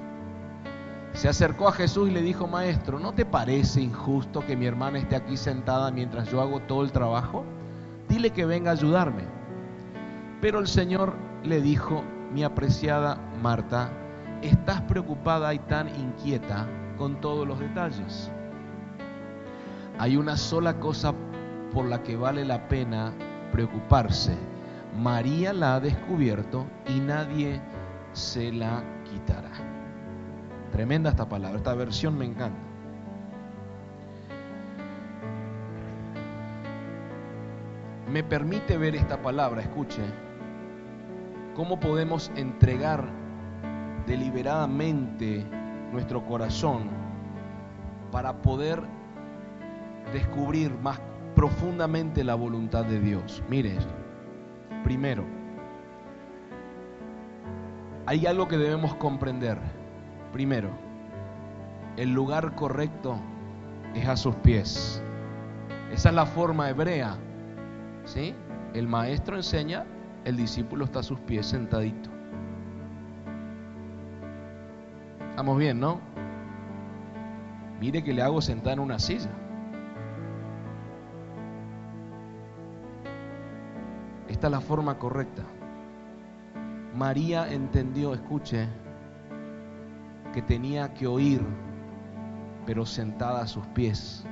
S1: Se acercó a Jesús y le dijo, Maestro, ¿no te parece injusto que mi hermana esté aquí sentada mientras yo hago todo el trabajo? Dile que venga a ayudarme. Pero el Señor le dijo, mi apreciada Marta, estás preocupada y tan inquieta con todos los detalles. Hay una sola cosa por la que vale la pena preocuparse. María la ha descubierto y nadie se la quitará. Tremenda esta palabra, esta versión me encanta. Me permite ver esta palabra, escuche, cómo podemos entregar deliberadamente nuestro corazón para poder descubrir más profundamente la voluntad de Dios. Mire. Primero, hay algo que debemos comprender. Primero, el lugar correcto es a sus pies. Esa es la forma hebrea. ¿Sí? El maestro enseña, el discípulo está a sus pies sentadito. Estamos bien, ¿no? Mire que le hago sentar en una silla. Esta es la forma correcta. María entendió, escuche, que tenía que oír, pero sentada a sus pies.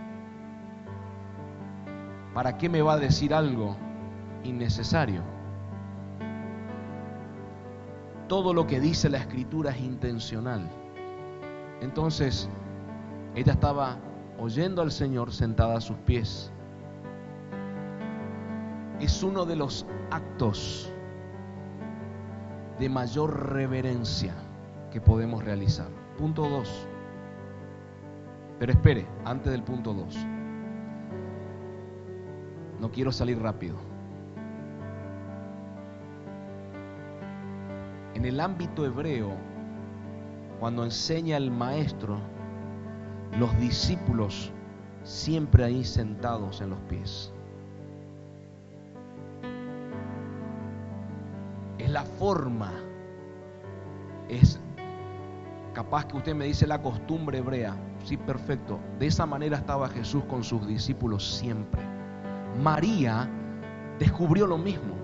S1: ¿Para qué me va a decir algo innecesario? Todo lo que dice la escritura es intencional. Entonces, ella estaba oyendo al Señor sentada a sus pies. Es uno de los actos de mayor reverencia que podemos realizar. Punto 2. Pero espere, antes del punto 2. No quiero salir rápido. En el ámbito hebreo, cuando enseña el maestro, los discípulos siempre ahí sentados en los pies. Es la forma, es capaz que usted me dice la costumbre hebrea. Sí, perfecto. De esa manera estaba Jesús con sus discípulos siempre. María descubrió lo mismo.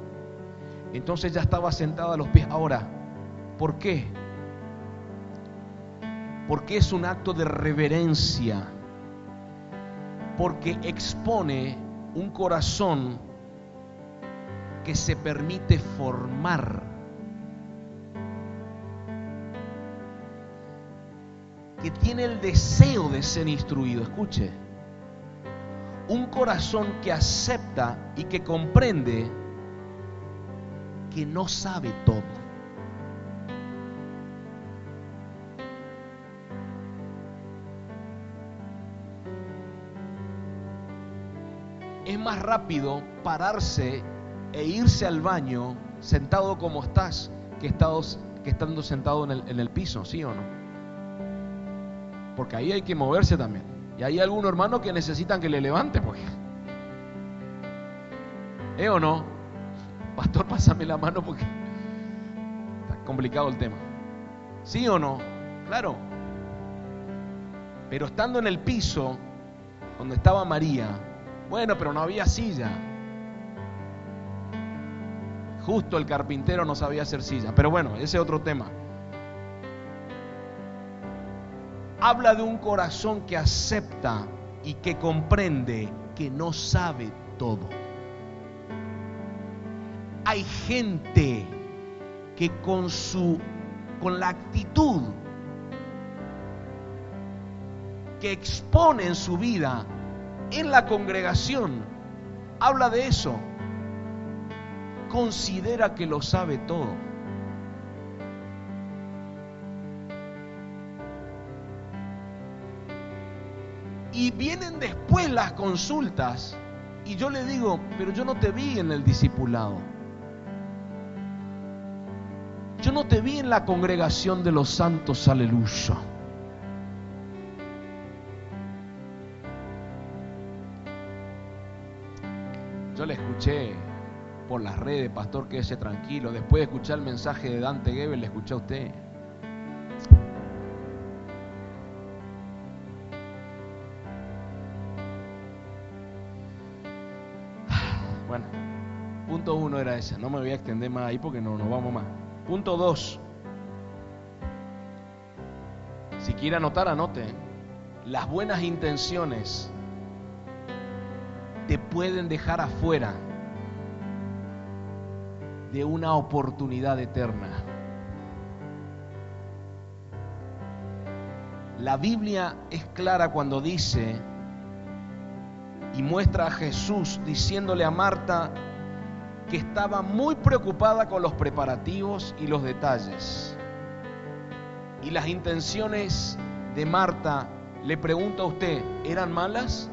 S1: Entonces ya estaba sentada a los pies. Ahora, ¿por qué? Porque es un acto de reverencia. Porque expone un corazón que se permite formar. Que tiene el deseo de ser instruido. Escuche. Un corazón que acepta y que comprende que no sabe todo. es más rápido pararse e irse al baño sentado como estás que, estando sentado en el, en el piso, ¿sí o no? Porque ahí hay que moverse también. Y hay algunos hermanos que necesitan que le levante, porque. ¿Eh o no? Pastor, pásame la mano porque está complicado el tema. ¿Sí o no? Claro. Pero estando en el piso, donde estaba María, bueno, pero no había silla. Justo el carpintero no sabía hacer silla. Pero bueno, ese es otro tema. Habla de un corazón que acepta y que comprende que no sabe todo. Hay gente que con su con la actitud que expone en su vida en la congregación habla de eso. Considera que lo sabe todo. Y vienen después las consultas y yo le digo, pero yo no te vi en el discipulado. Yo no te vi en la congregación de los santos, aleluya. Yo le escuché por las redes, pastor, quédese tranquilo. Después de escuchar el mensaje de Dante Gebel, le escuché a usted. No me voy a extender más ahí porque no nos vamos más. Punto dos. Si quiere anotar, anote. Las buenas intenciones te pueden dejar afuera de una oportunidad eterna. La Biblia es clara cuando dice y muestra a Jesús diciéndole a Marta que estaba muy preocupada con los preparativos y los detalles. Y las intenciones de Marta, le pregunto a usted, ¿eran malas?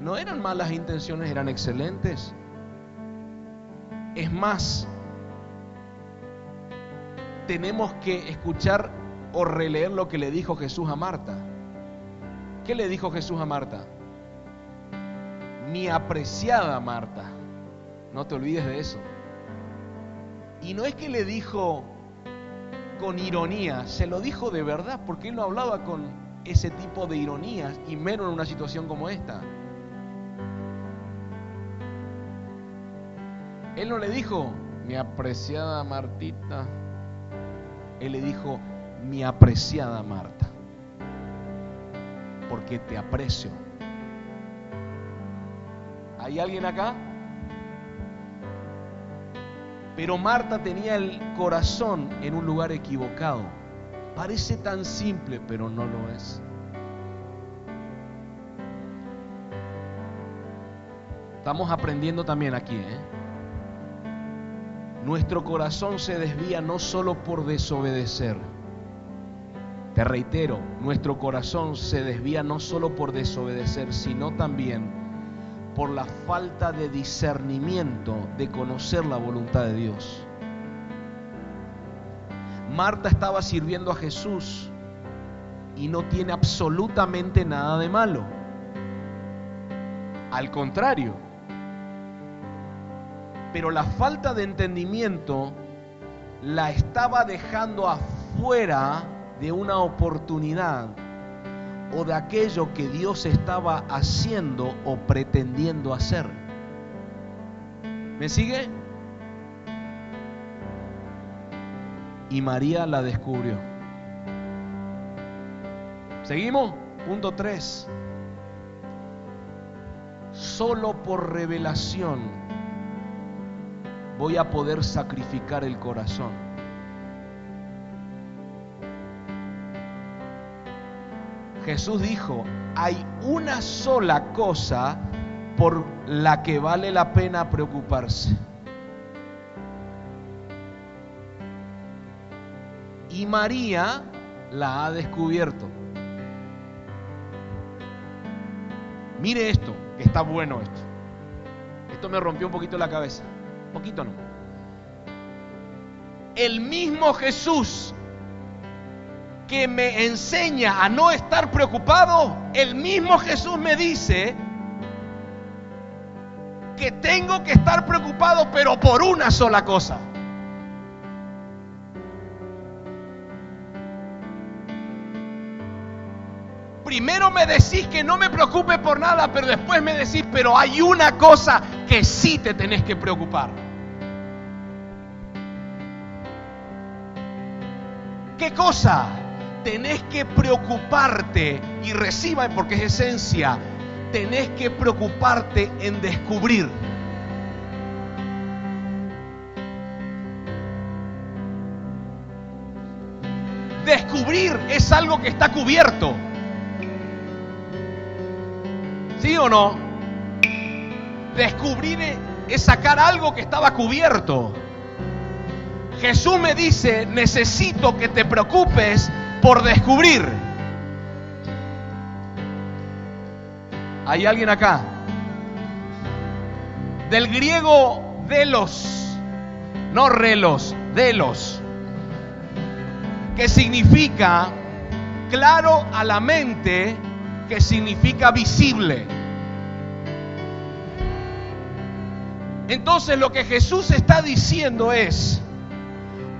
S1: no eran malas intenciones, eran excelentes. Es más, tenemos que escuchar o releer lo que le dijo Jesús a Marta. ¿Qué le dijo Jesús a Marta? Mi apreciada Marta. No te olvides de eso. Y no es que le dijo con ironía, se lo dijo de verdad, porque él no hablaba con ese tipo de ironías y menos en una situación como esta. Él no le dijo, mi apreciada Martita. Él le dijo, mi apreciada Marta, porque te aprecio. ¿Hay alguien acá? Pero Marta tenía el corazón en un lugar equivocado. Parece tan simple, pero no lo es. Estamos aprendiendo también aquí. ¿eh? Nuestro corazón se desvía no solo por desobedecer. Te reitero, nuestro corazón se desvía no solo por desobedecer, sino también por la falta de discernimiento de conocer la voluntad de Dios. Marta estaba sirviendo a Jesús y no tiene absolutamente nada de malo. Al contrario, pero la falta de entendimiento la estaba dejando afuera de una oportunidad o de aquello que Dios estaba haciendo o pretendiendo hacer. ¿Me sigue? Y María la descubrió. ¿Seguimos? Punto 3. Solo por revelación voy a poder sacrificar el corazón. Jesús dijo, hay una sola cosa por la que vale la pena preocuparse. Y María la ha descubierto. Mire esto, que está bueno esto. Esto me rompió un poquito la cabeza. Poquito no. El mismo Jesús que me enseña a no estar preocupado, el mismo Jesús me dice que tengo que estar preocupado, pero por una sola cosa. Primero me decís que no me preocupe por nada, pero después me decís, pero hay una cosa que sí te tenés que preocupar. ¿Qué cosa? Tenés que preocuparte y reciba porque es esencia. Tenés que preocuparte en descubrir. Descubrir es algo que está cubierto. ¿Sí o no? Descubrir es sacar algo que estaba cubierto. Jesús me dice, necesito que te preocupes por descubrir. ¿Hay alguien acá? Del griego delos, no relos, delos, que significa claro a la mente, que significa visible. Entonces lo que Jesús está diciendo es,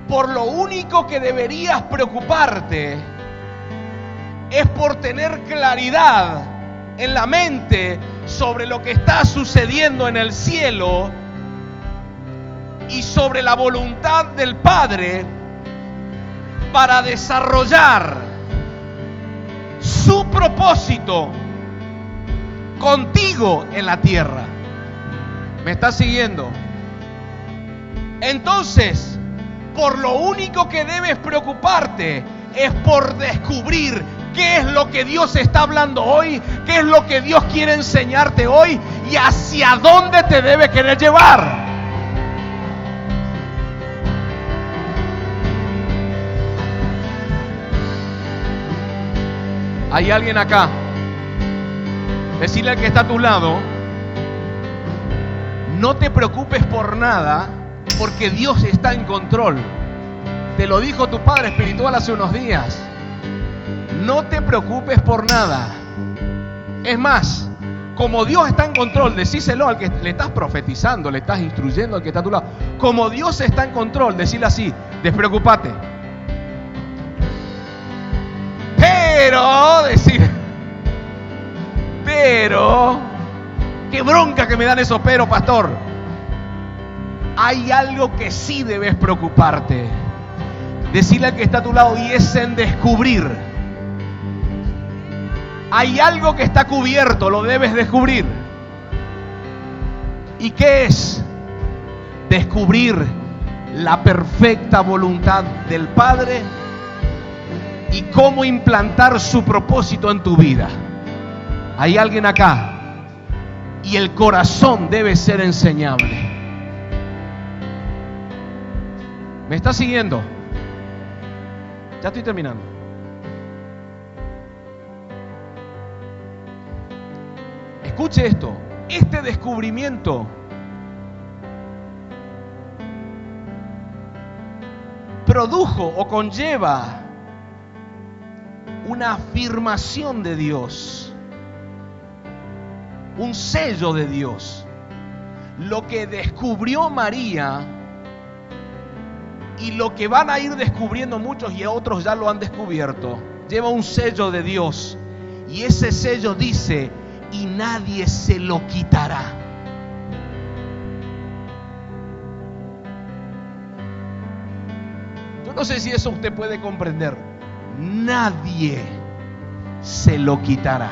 S1: por lo único que deberías preocuparte es por tener claridad en la mente sobre lo que está sucediendo en el cielo y sobre la voluntad del Padre para desarrollar su propósito contigo en la tierra. ¿Me estás siguiendo? Entonces, por lo único que debes preocuparte es por descubrir qué es lo que Dios está hablando hoy, qué es lo que Dios quiere enseñarte hoy y hacia dónde te debe querer llevar. ¿Hay alguien acá? Decirle al que está a tu lado, no te preocupes por nada porque Dios está en control. Te lo dijo tu Padre Espiritual hace unos días. No te preocupes por nada. Es más, como Dios está en control, decíselo al que le estás profetizando, le estás instruyendo al que está a tu lado. Como Dios está en control, decirle así, despreocúpate. Pero, decir, pero, qué bronca que me dan esos pero, pastor hay algo que sí debes preocuparte. Decirle al que está a tu lado, y es en descubrir. Hay algo que está cubierto, lo debes descubrir. ¿Y qué es? Descubrir la perfecta voluntad del Padre y cómo implantar su propósito en tu vida. Hay alguien acá y el corazón debe ser enseñable. ¿Me está siguiendo? Ya estoy terminando. Escuche esto, este descubrimiento produjo o conlleva una afirmación de Dios, un sello de Dios. Lo que descubrió María y lo que van a ir descubriendo muchos y otros ya lo han descubierto, lleva un sello de Dios. Y ese sello dice, y nadie se lo quitará. Yo no sé si eso usted puede comprender. Nadie se lo quitará.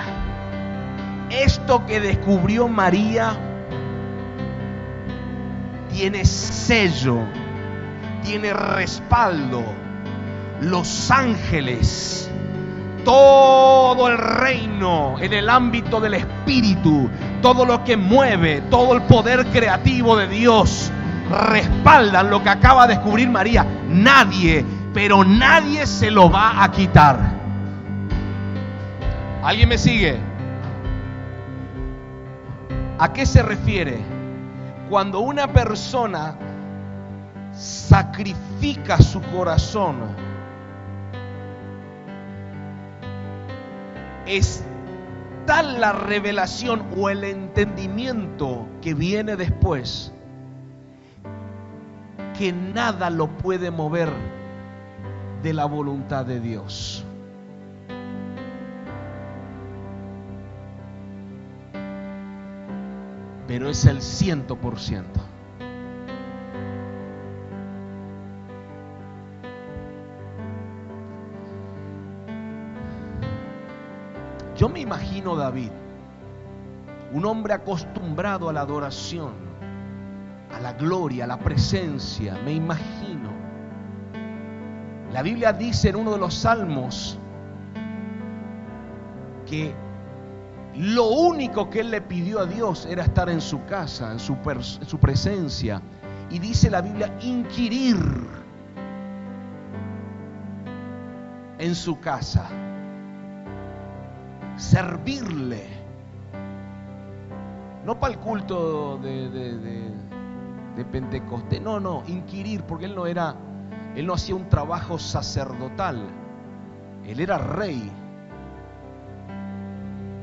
S1: Esto que descubrió María tiene sello, tiene respaldo. Los ángeles todo el reino en el ámbito del espíritu, todo lo que mueve, todo el poder creativo de Dios, respaldan lo que acaba de descubrir María. Nadie, pero nadie se lo va a quitar. ¿Alguien me sigue? ¿A qué se refiere? Cuando una persona sacrifica su corazón, es tal la revelación o el entendimiento que viene después que nada lo puede mover de la voluntad de Dios. Pero es el ciento por ciento. Yo me imagino David, un hombre acostumbrado a la adoración, a la gloria, a la presencia, me imagino. La Biblia dice en uno de los salmos que lo único que él le pidió a Dios era estar en su casa, en su, en su presencia. Y dice la Biblia, inquirir en su casa servirle. No para el culto de, de, Pentecostés, no, no, inquirir, porque él no era, él no hacía un trabajo sacerdotal, él era rey.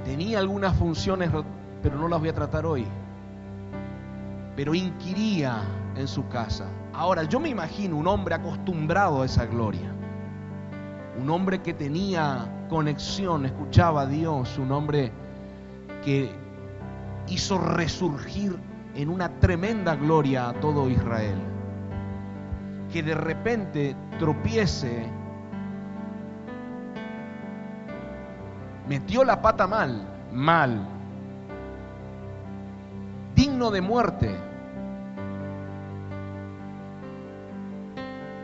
S1: Tenía algunas funciones, pero no las voy a tratar hoy. Pero inquiría en su casa. Ahora, yo me imagino un hombre acostumbrado a esa gloria. Un hombre que tenía conexión, escuchaba a Dios, un hombre que hizo resurgir en una tremenda gloria a todo Israel. Que de repente tropiece, metió la pata mal, mal, digno de muerte.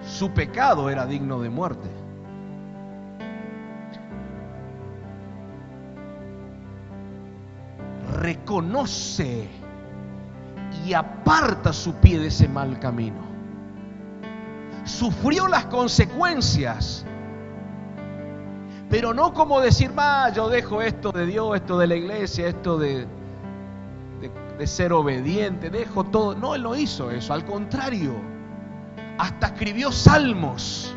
S1: Su pecado era digno de muerte. Reconoce y aparta su pie de ese mal camino. Sufrió las consecuencias, pero no como decir, va, yo dejo esto de Dios, esto de la iglesia, esto de, de, ser obediente, dejo todo. No, él no hizo eso, al contrario, hasta escribió salmos.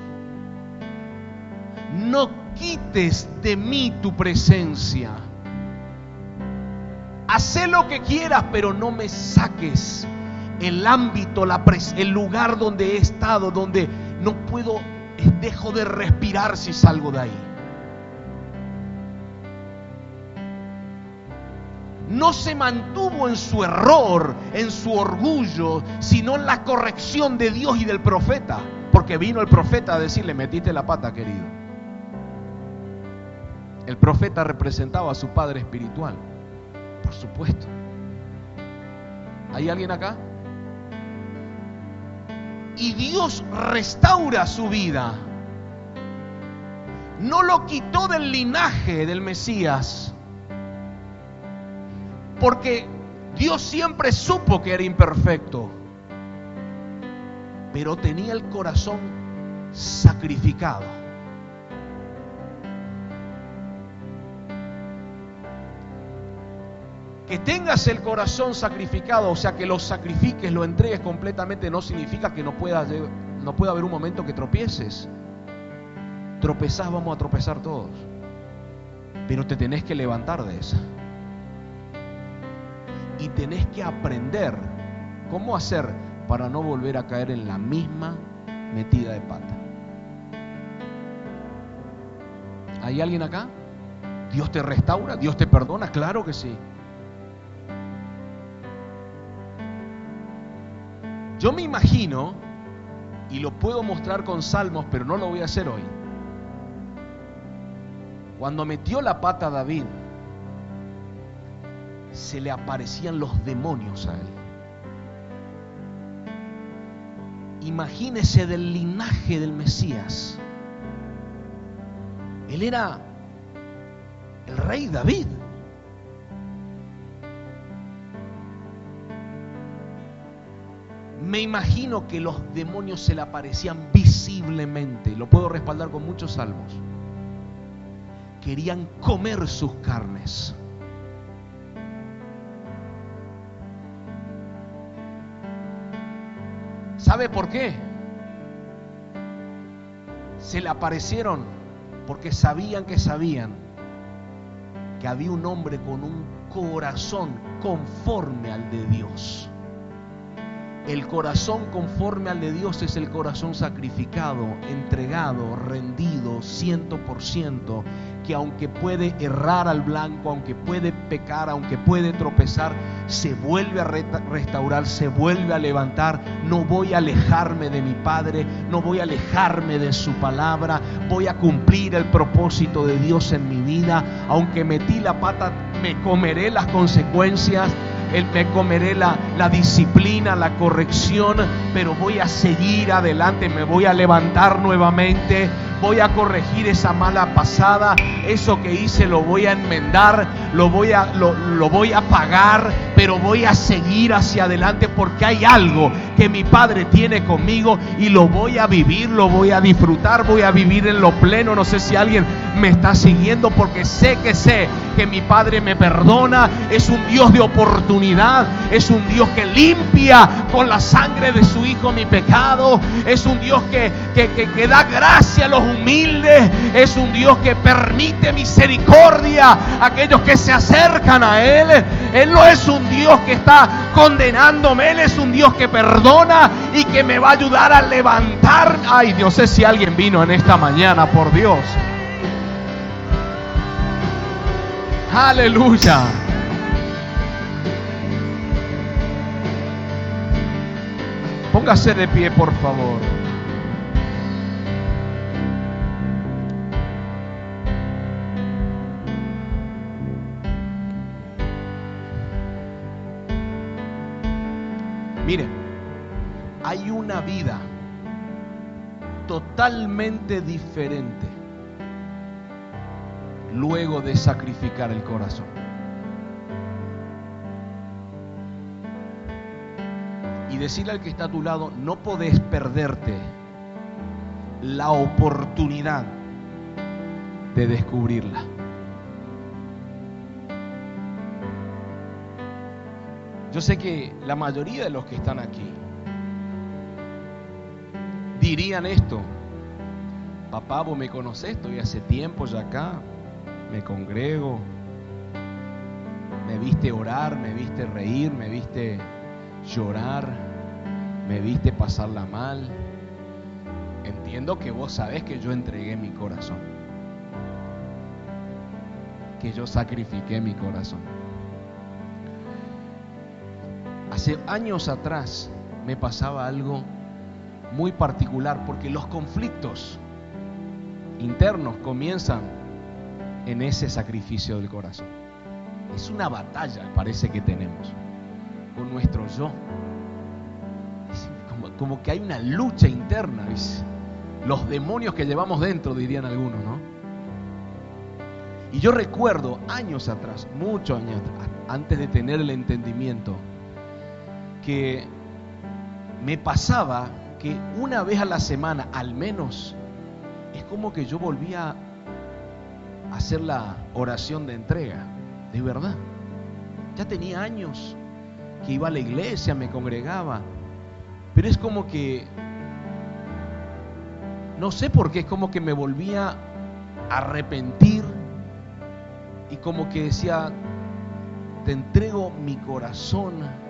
S1: No quites de mí tu presencia. Haz lo que quieras, pero no me saques el ámbito, la el lugar donde he estado, donde no puedo, dejo de respirar si salgo de ahí. No se mantuvo en su error, en su orgullo, sino en la corrección de Dios y del profeta. porque vino el profeta a decirle, metiste la pata, querido. El profeta representaba a su padre espiritual, por supuesto. ¿Hay alguien acá? Y Dios restaura su vida. No lo quitó del linaje del Mesías. Porque Dios siempre supo que era imperfecto. Pero tenía el corazón sacrificado. Que tengas el corazón sacrificado, o sea, que lo sacrifiques, lo entregues completamente, no significa que no pueda, no pueda haber un momento que tropieces. Tropezás, vamos a tropezar todos. Pero te tenés que levantar de esa. Y tenés que aprender cómo hacer para no volver a caer en la misma metida de pata. ¿Hay alguien acá? ¿Dios te restaura? ¿Dios te perdona? Claro que sí. Yo me imagino, y lo puedo mostrar con salmos, pero no lo voy a hacer hoy. Cuando metió la pata a David, se le aparecían los demonios a él. Imagínese del linaje del Mesías. Él era el rey David. Me imagino que los demonios se le aparecían visiblemente, lo puedo respaldar con muchos salmos. Querían comer sus carnes. ¿Sabe por qué? Se le aparecieron porque sabían que sabían que había un hombre con un corazón conforme al de Dios. El corazón conforme al de Dios es el corazón sacrificado, entregado, rendido, ciento por ciento, que aunque puede errar al blanco, aunque puede pecar, aunque puede tropezar, se vuelve a restaurar, se vuelve a levantar. No voy a alejarme de mi Padre, no voy a alejarme de su palabra, voy a cumplir el propósito de Dios en mi vida. Aunque metí la pata, me comeré las consecuencias me comeré la, la disciplina, la corrección, pero voy a seguir adelante, me voy a levantar nuevamente, voy a corregir esa mala pasada, eso que hice lo voy a enmendar, lo voy a, lo, lo voy a pagar, pero voy a seguir hacia adelante porque hay algo que mi Padre tiene conmigo y lo voy a vivir, lo voy a disfrutar, voy a vivir en lo pleno. No sé si alguien me está siguiendo porque sé que sé que mi Padre me perdona, es un Dios de oportunidad, es un Dios que limpia con la sangre de su Hijo mi pecado, es un Dios que, que, que da gracia a los humildes, es un Dios que permite misericordia a aquellos que se acercan a Él. Él no es un Dios que está condenándome, Él es un Dios que perdona y que me va a ayudar a levantar. Ay, Dios sé si alguien vino en esta mañana, por Dios. Aleluya. Póngase de pie, por favor. Miren, hay una vida totalmente diferente luego de sacrificar el corazón. Y decirle al que está a tu lado, no podés perderte la oportunidad de descubrirla. Yo sé que la mayoría de los que están aquí dirían esto. Papá, vos me conocés, estoy hace tiempo ya acá, me congrego, me viste orar, me viste reír, me viste llorar, me viste pasarla mal. Entiendo que vos sabés que yo entregué mi corazón, que yo sacrifiqué mi corazón. Hace años atrás me pasaba algo muy particular porque los conflictos internos comienzan en ese sacrificio del corazón. Es una batalla, parece que tenemos, con nuestro yo. como, que hay una lucha interna, los demonios que llevamos dentro, dirían algunos, ¿no? Y yo recuerdo años atrás, muchos años atrás, antes de tener el entendimiento, que me pasaba que una vez a la semana, al menos, es como que yo volvía a hacer la oración de entrega, de verdad. Ya tenía años que iba a la iglesia, me congregaba, pero es como que, no sé por qué, es como que me volvía a arrepentir y como que decía, te entrego mi corazón.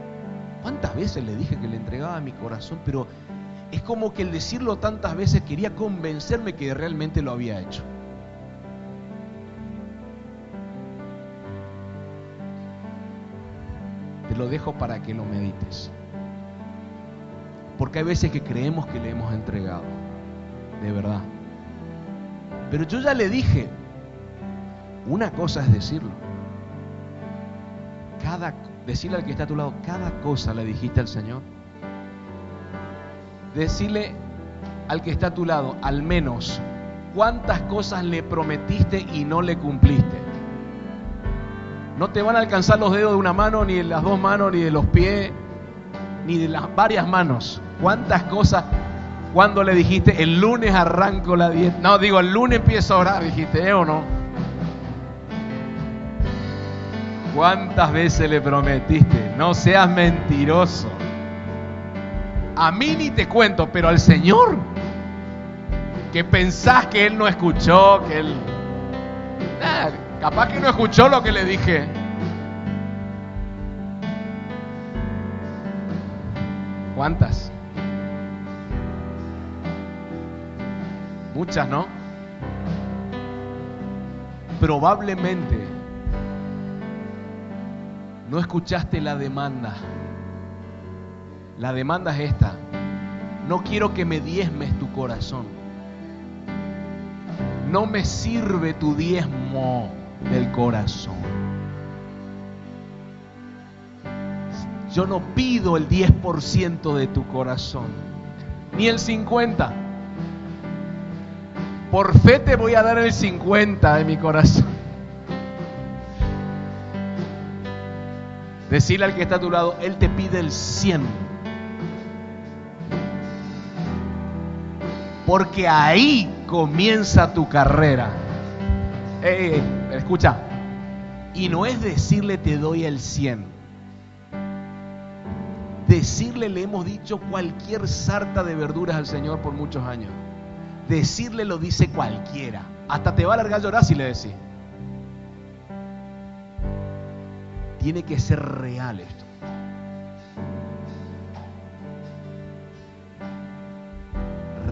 S1: ¿Cuántas veces le dije que le entregaba mi corazón? Pero es como que el decirlo tantas veces quería convencerme que realmente lo había hecho. Te lo dejo para que lo medites. Porque hay veces que creemos que le hemos entregado. De verdad. Pero yo ya le dije, una cosa es decirlo. Cada, decirle al que está a tu lado, cada cosa le dijiste al Señor. Decirle al que está a tu lado, al menos, cuántas cosas le prometiste y no le cumpliste. No te van a alcanzar los dedos de una mano, ni de las dos manos, ni de los pies, ni de las varias manos. ¿Cuántas cosas cuando le dijiste el lunes arranco la dieta? No, digo, el lunes empiezo a orar, dijiste, ¿eh o no? ¿Cuántas veces le prometiste? No seas mentiroso. A mí ni te cuento, pero al Señor, que pensás que Él no escuchó, que Él... capaz que no escuchó lo que le dije. ¿Cuántas? Muchas, ¿no? Probablemente no escuchaste la demanda. La demanda es esta. No quiero que me diezmes tu corazón. No me sirve tu diezmo del corazón. Yo no pido el 10% de tu corazón, ni el 50%. Por fe te voy a dar el 50% de mi corazón. Decirle al que está a tu lado, Él te pide el 100. Porque ahí comienza tu carrera. escucha. Y no es decirle te doy el 100. Decirle le hemos dicho cualquier sarta de verduras al Señor por muchos años. Decirle lo dice cualquiera. Hasta te va a largar llorar si le decís. Tiene que ser real esto.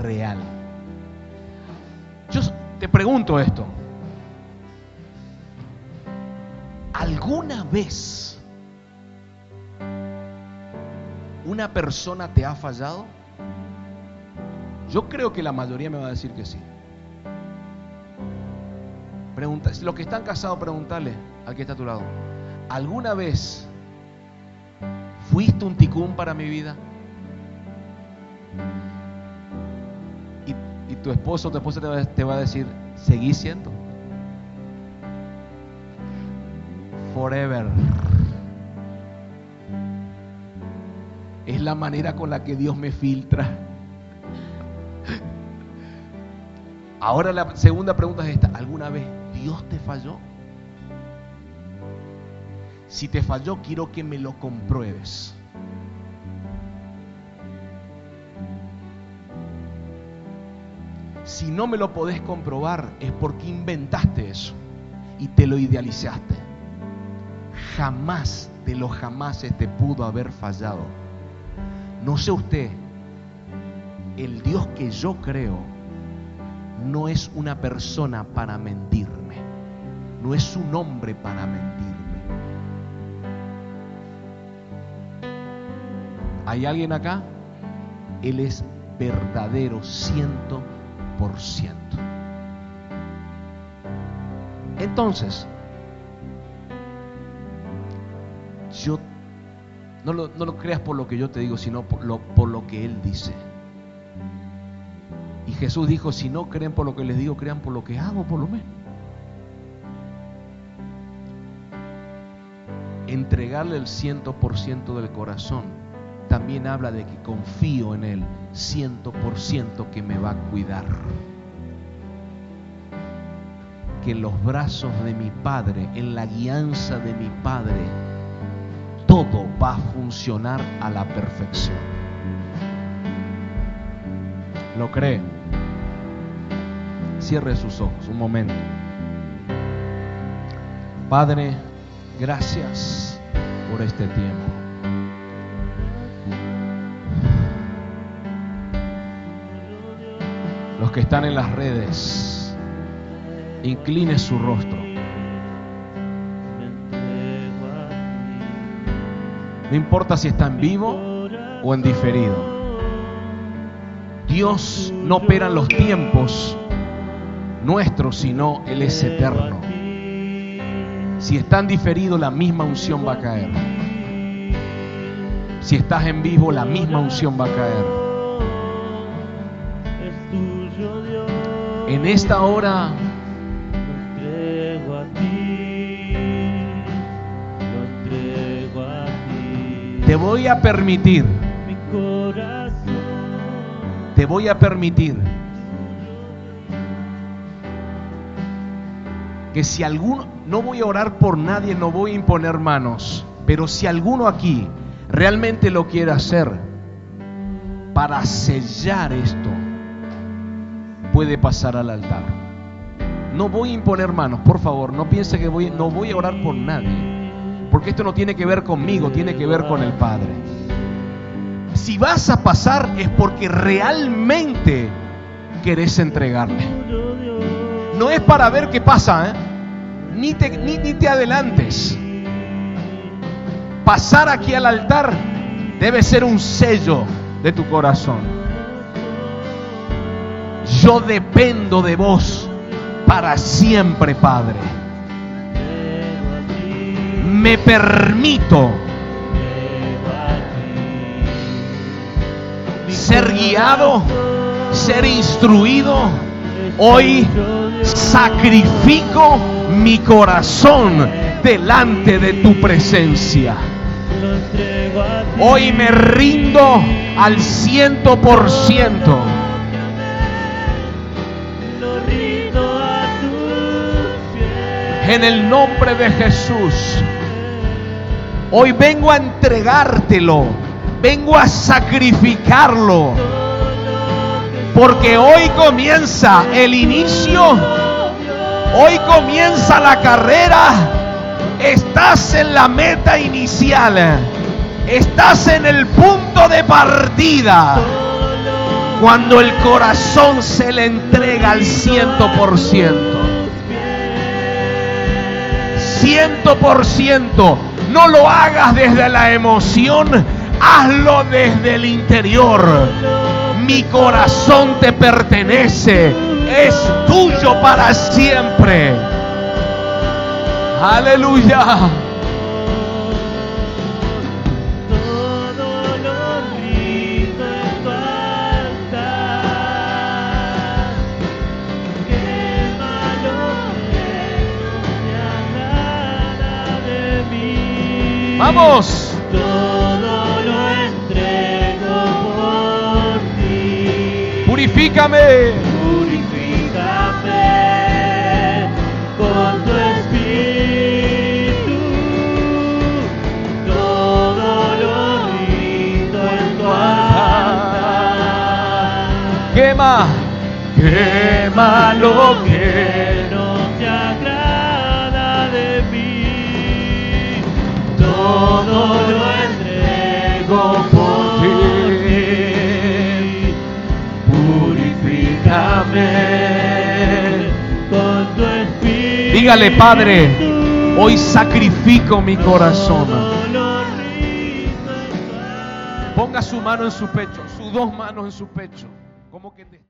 S1: Real. Yo te pregunto esto. ¿Alguna vez una persona te ha fallado? Yo creo que la mayoría me va a decir que sí. Pregunta, los que están casados, pregúntale al que está a tu lado. ¿Alguna vez fuiste un ticún para mi vida? Y, tu esposo o tu esposa te va, a decir, seguí siendo. Forever. Es la manera con la que Dios me filtra. Ahora la segunda pregunta es esta. ¿Alguna vez Dios te falló? Si te falló, quiero que me lo compruebes. Si no me lo podés comprobar, es porque inventaste eso y te lo idealizaste. Jamás de los jamás te pudo haber fallado. No sé usted, el Dios que yo creo no es una persona para mentirme, no es un hombre para mentir. ¿Hay alguien acá? Él es verdadero ciento por ciento. Entonces, yo no lo, creas por lo que yo te digo, sino por lo, por lo que Él dice. Y Jesús dijo, si no creen por lo que les digo, crean por lo que hago por lo menos. Entregarle el ciento por ciento del corazón también habla de que confío en Él ciento por ciento que me va a cuidar. Que en los brazos de mi Padre, en la guianza de mi Padre, todo va a funcionar a la perfección. ¿Lo cree? Cierre sus ojos un momento. Padre, gracias por este tiempo. Que están en las redes, incline su rostro. No importa si está en vivo o en diferido. Dios no opera en los tiempos nuestros, sino Él es eterno. Si está en diferido, la misma unción va a caer. Si estás en vivo, la misma unción va a caer. En esta hora. Te voy a permitir, te voy a permitir que si alguno, no voy a orar por nadie, no voy a imponer manos, pero si alguno aquí realmente lo quiere hacer para sellar esto, puede pasar al altar. No voy a imponer manos, por favor, no piense que voy, no voy a orar por nadie, porque esto no tiene que ver conmigo, tiene que ver con el Padre. Si vas a pasar es porque realmente querés entregarle. No es para ver qué pasa, ¿eh? ni, ni, ni te adelantes. Pasar aquí al altar debe ser un sello de tu corazón yo dependo de vos para siempre, Padre. Me permito ser guiado, ser instruido. Hoy sacrifico mi corazón delante de tu presencia. Hoy me rindo al ciento por ciento en el nombre de Jesús. Hoy vengo a entregártelo, vengo a sacrificarlo, porque hoy comienza el inicio, hoy comienza la carrera, estás en la meta inicial, estás en el punto de partida. Cuando el corazón se le entrega al ciento por ciento ciento por ciento. No lo hagas desde la emoción, hazlo desde el interior. Mi corazón te pertenece, es tuyo para siempre. Aleluya. Vamos.
S2: Todo lo entrego por ti.
S1: Purifícame.
S2: Purifícame con tu espíritu. Todo lo rindo en tu altar.
S1: Quema. Quema lo que Dígale, Padre, hoy sacrifico mi corazón. Ponga su mano en su pecho, sus dos manos en su pecho. Como que te-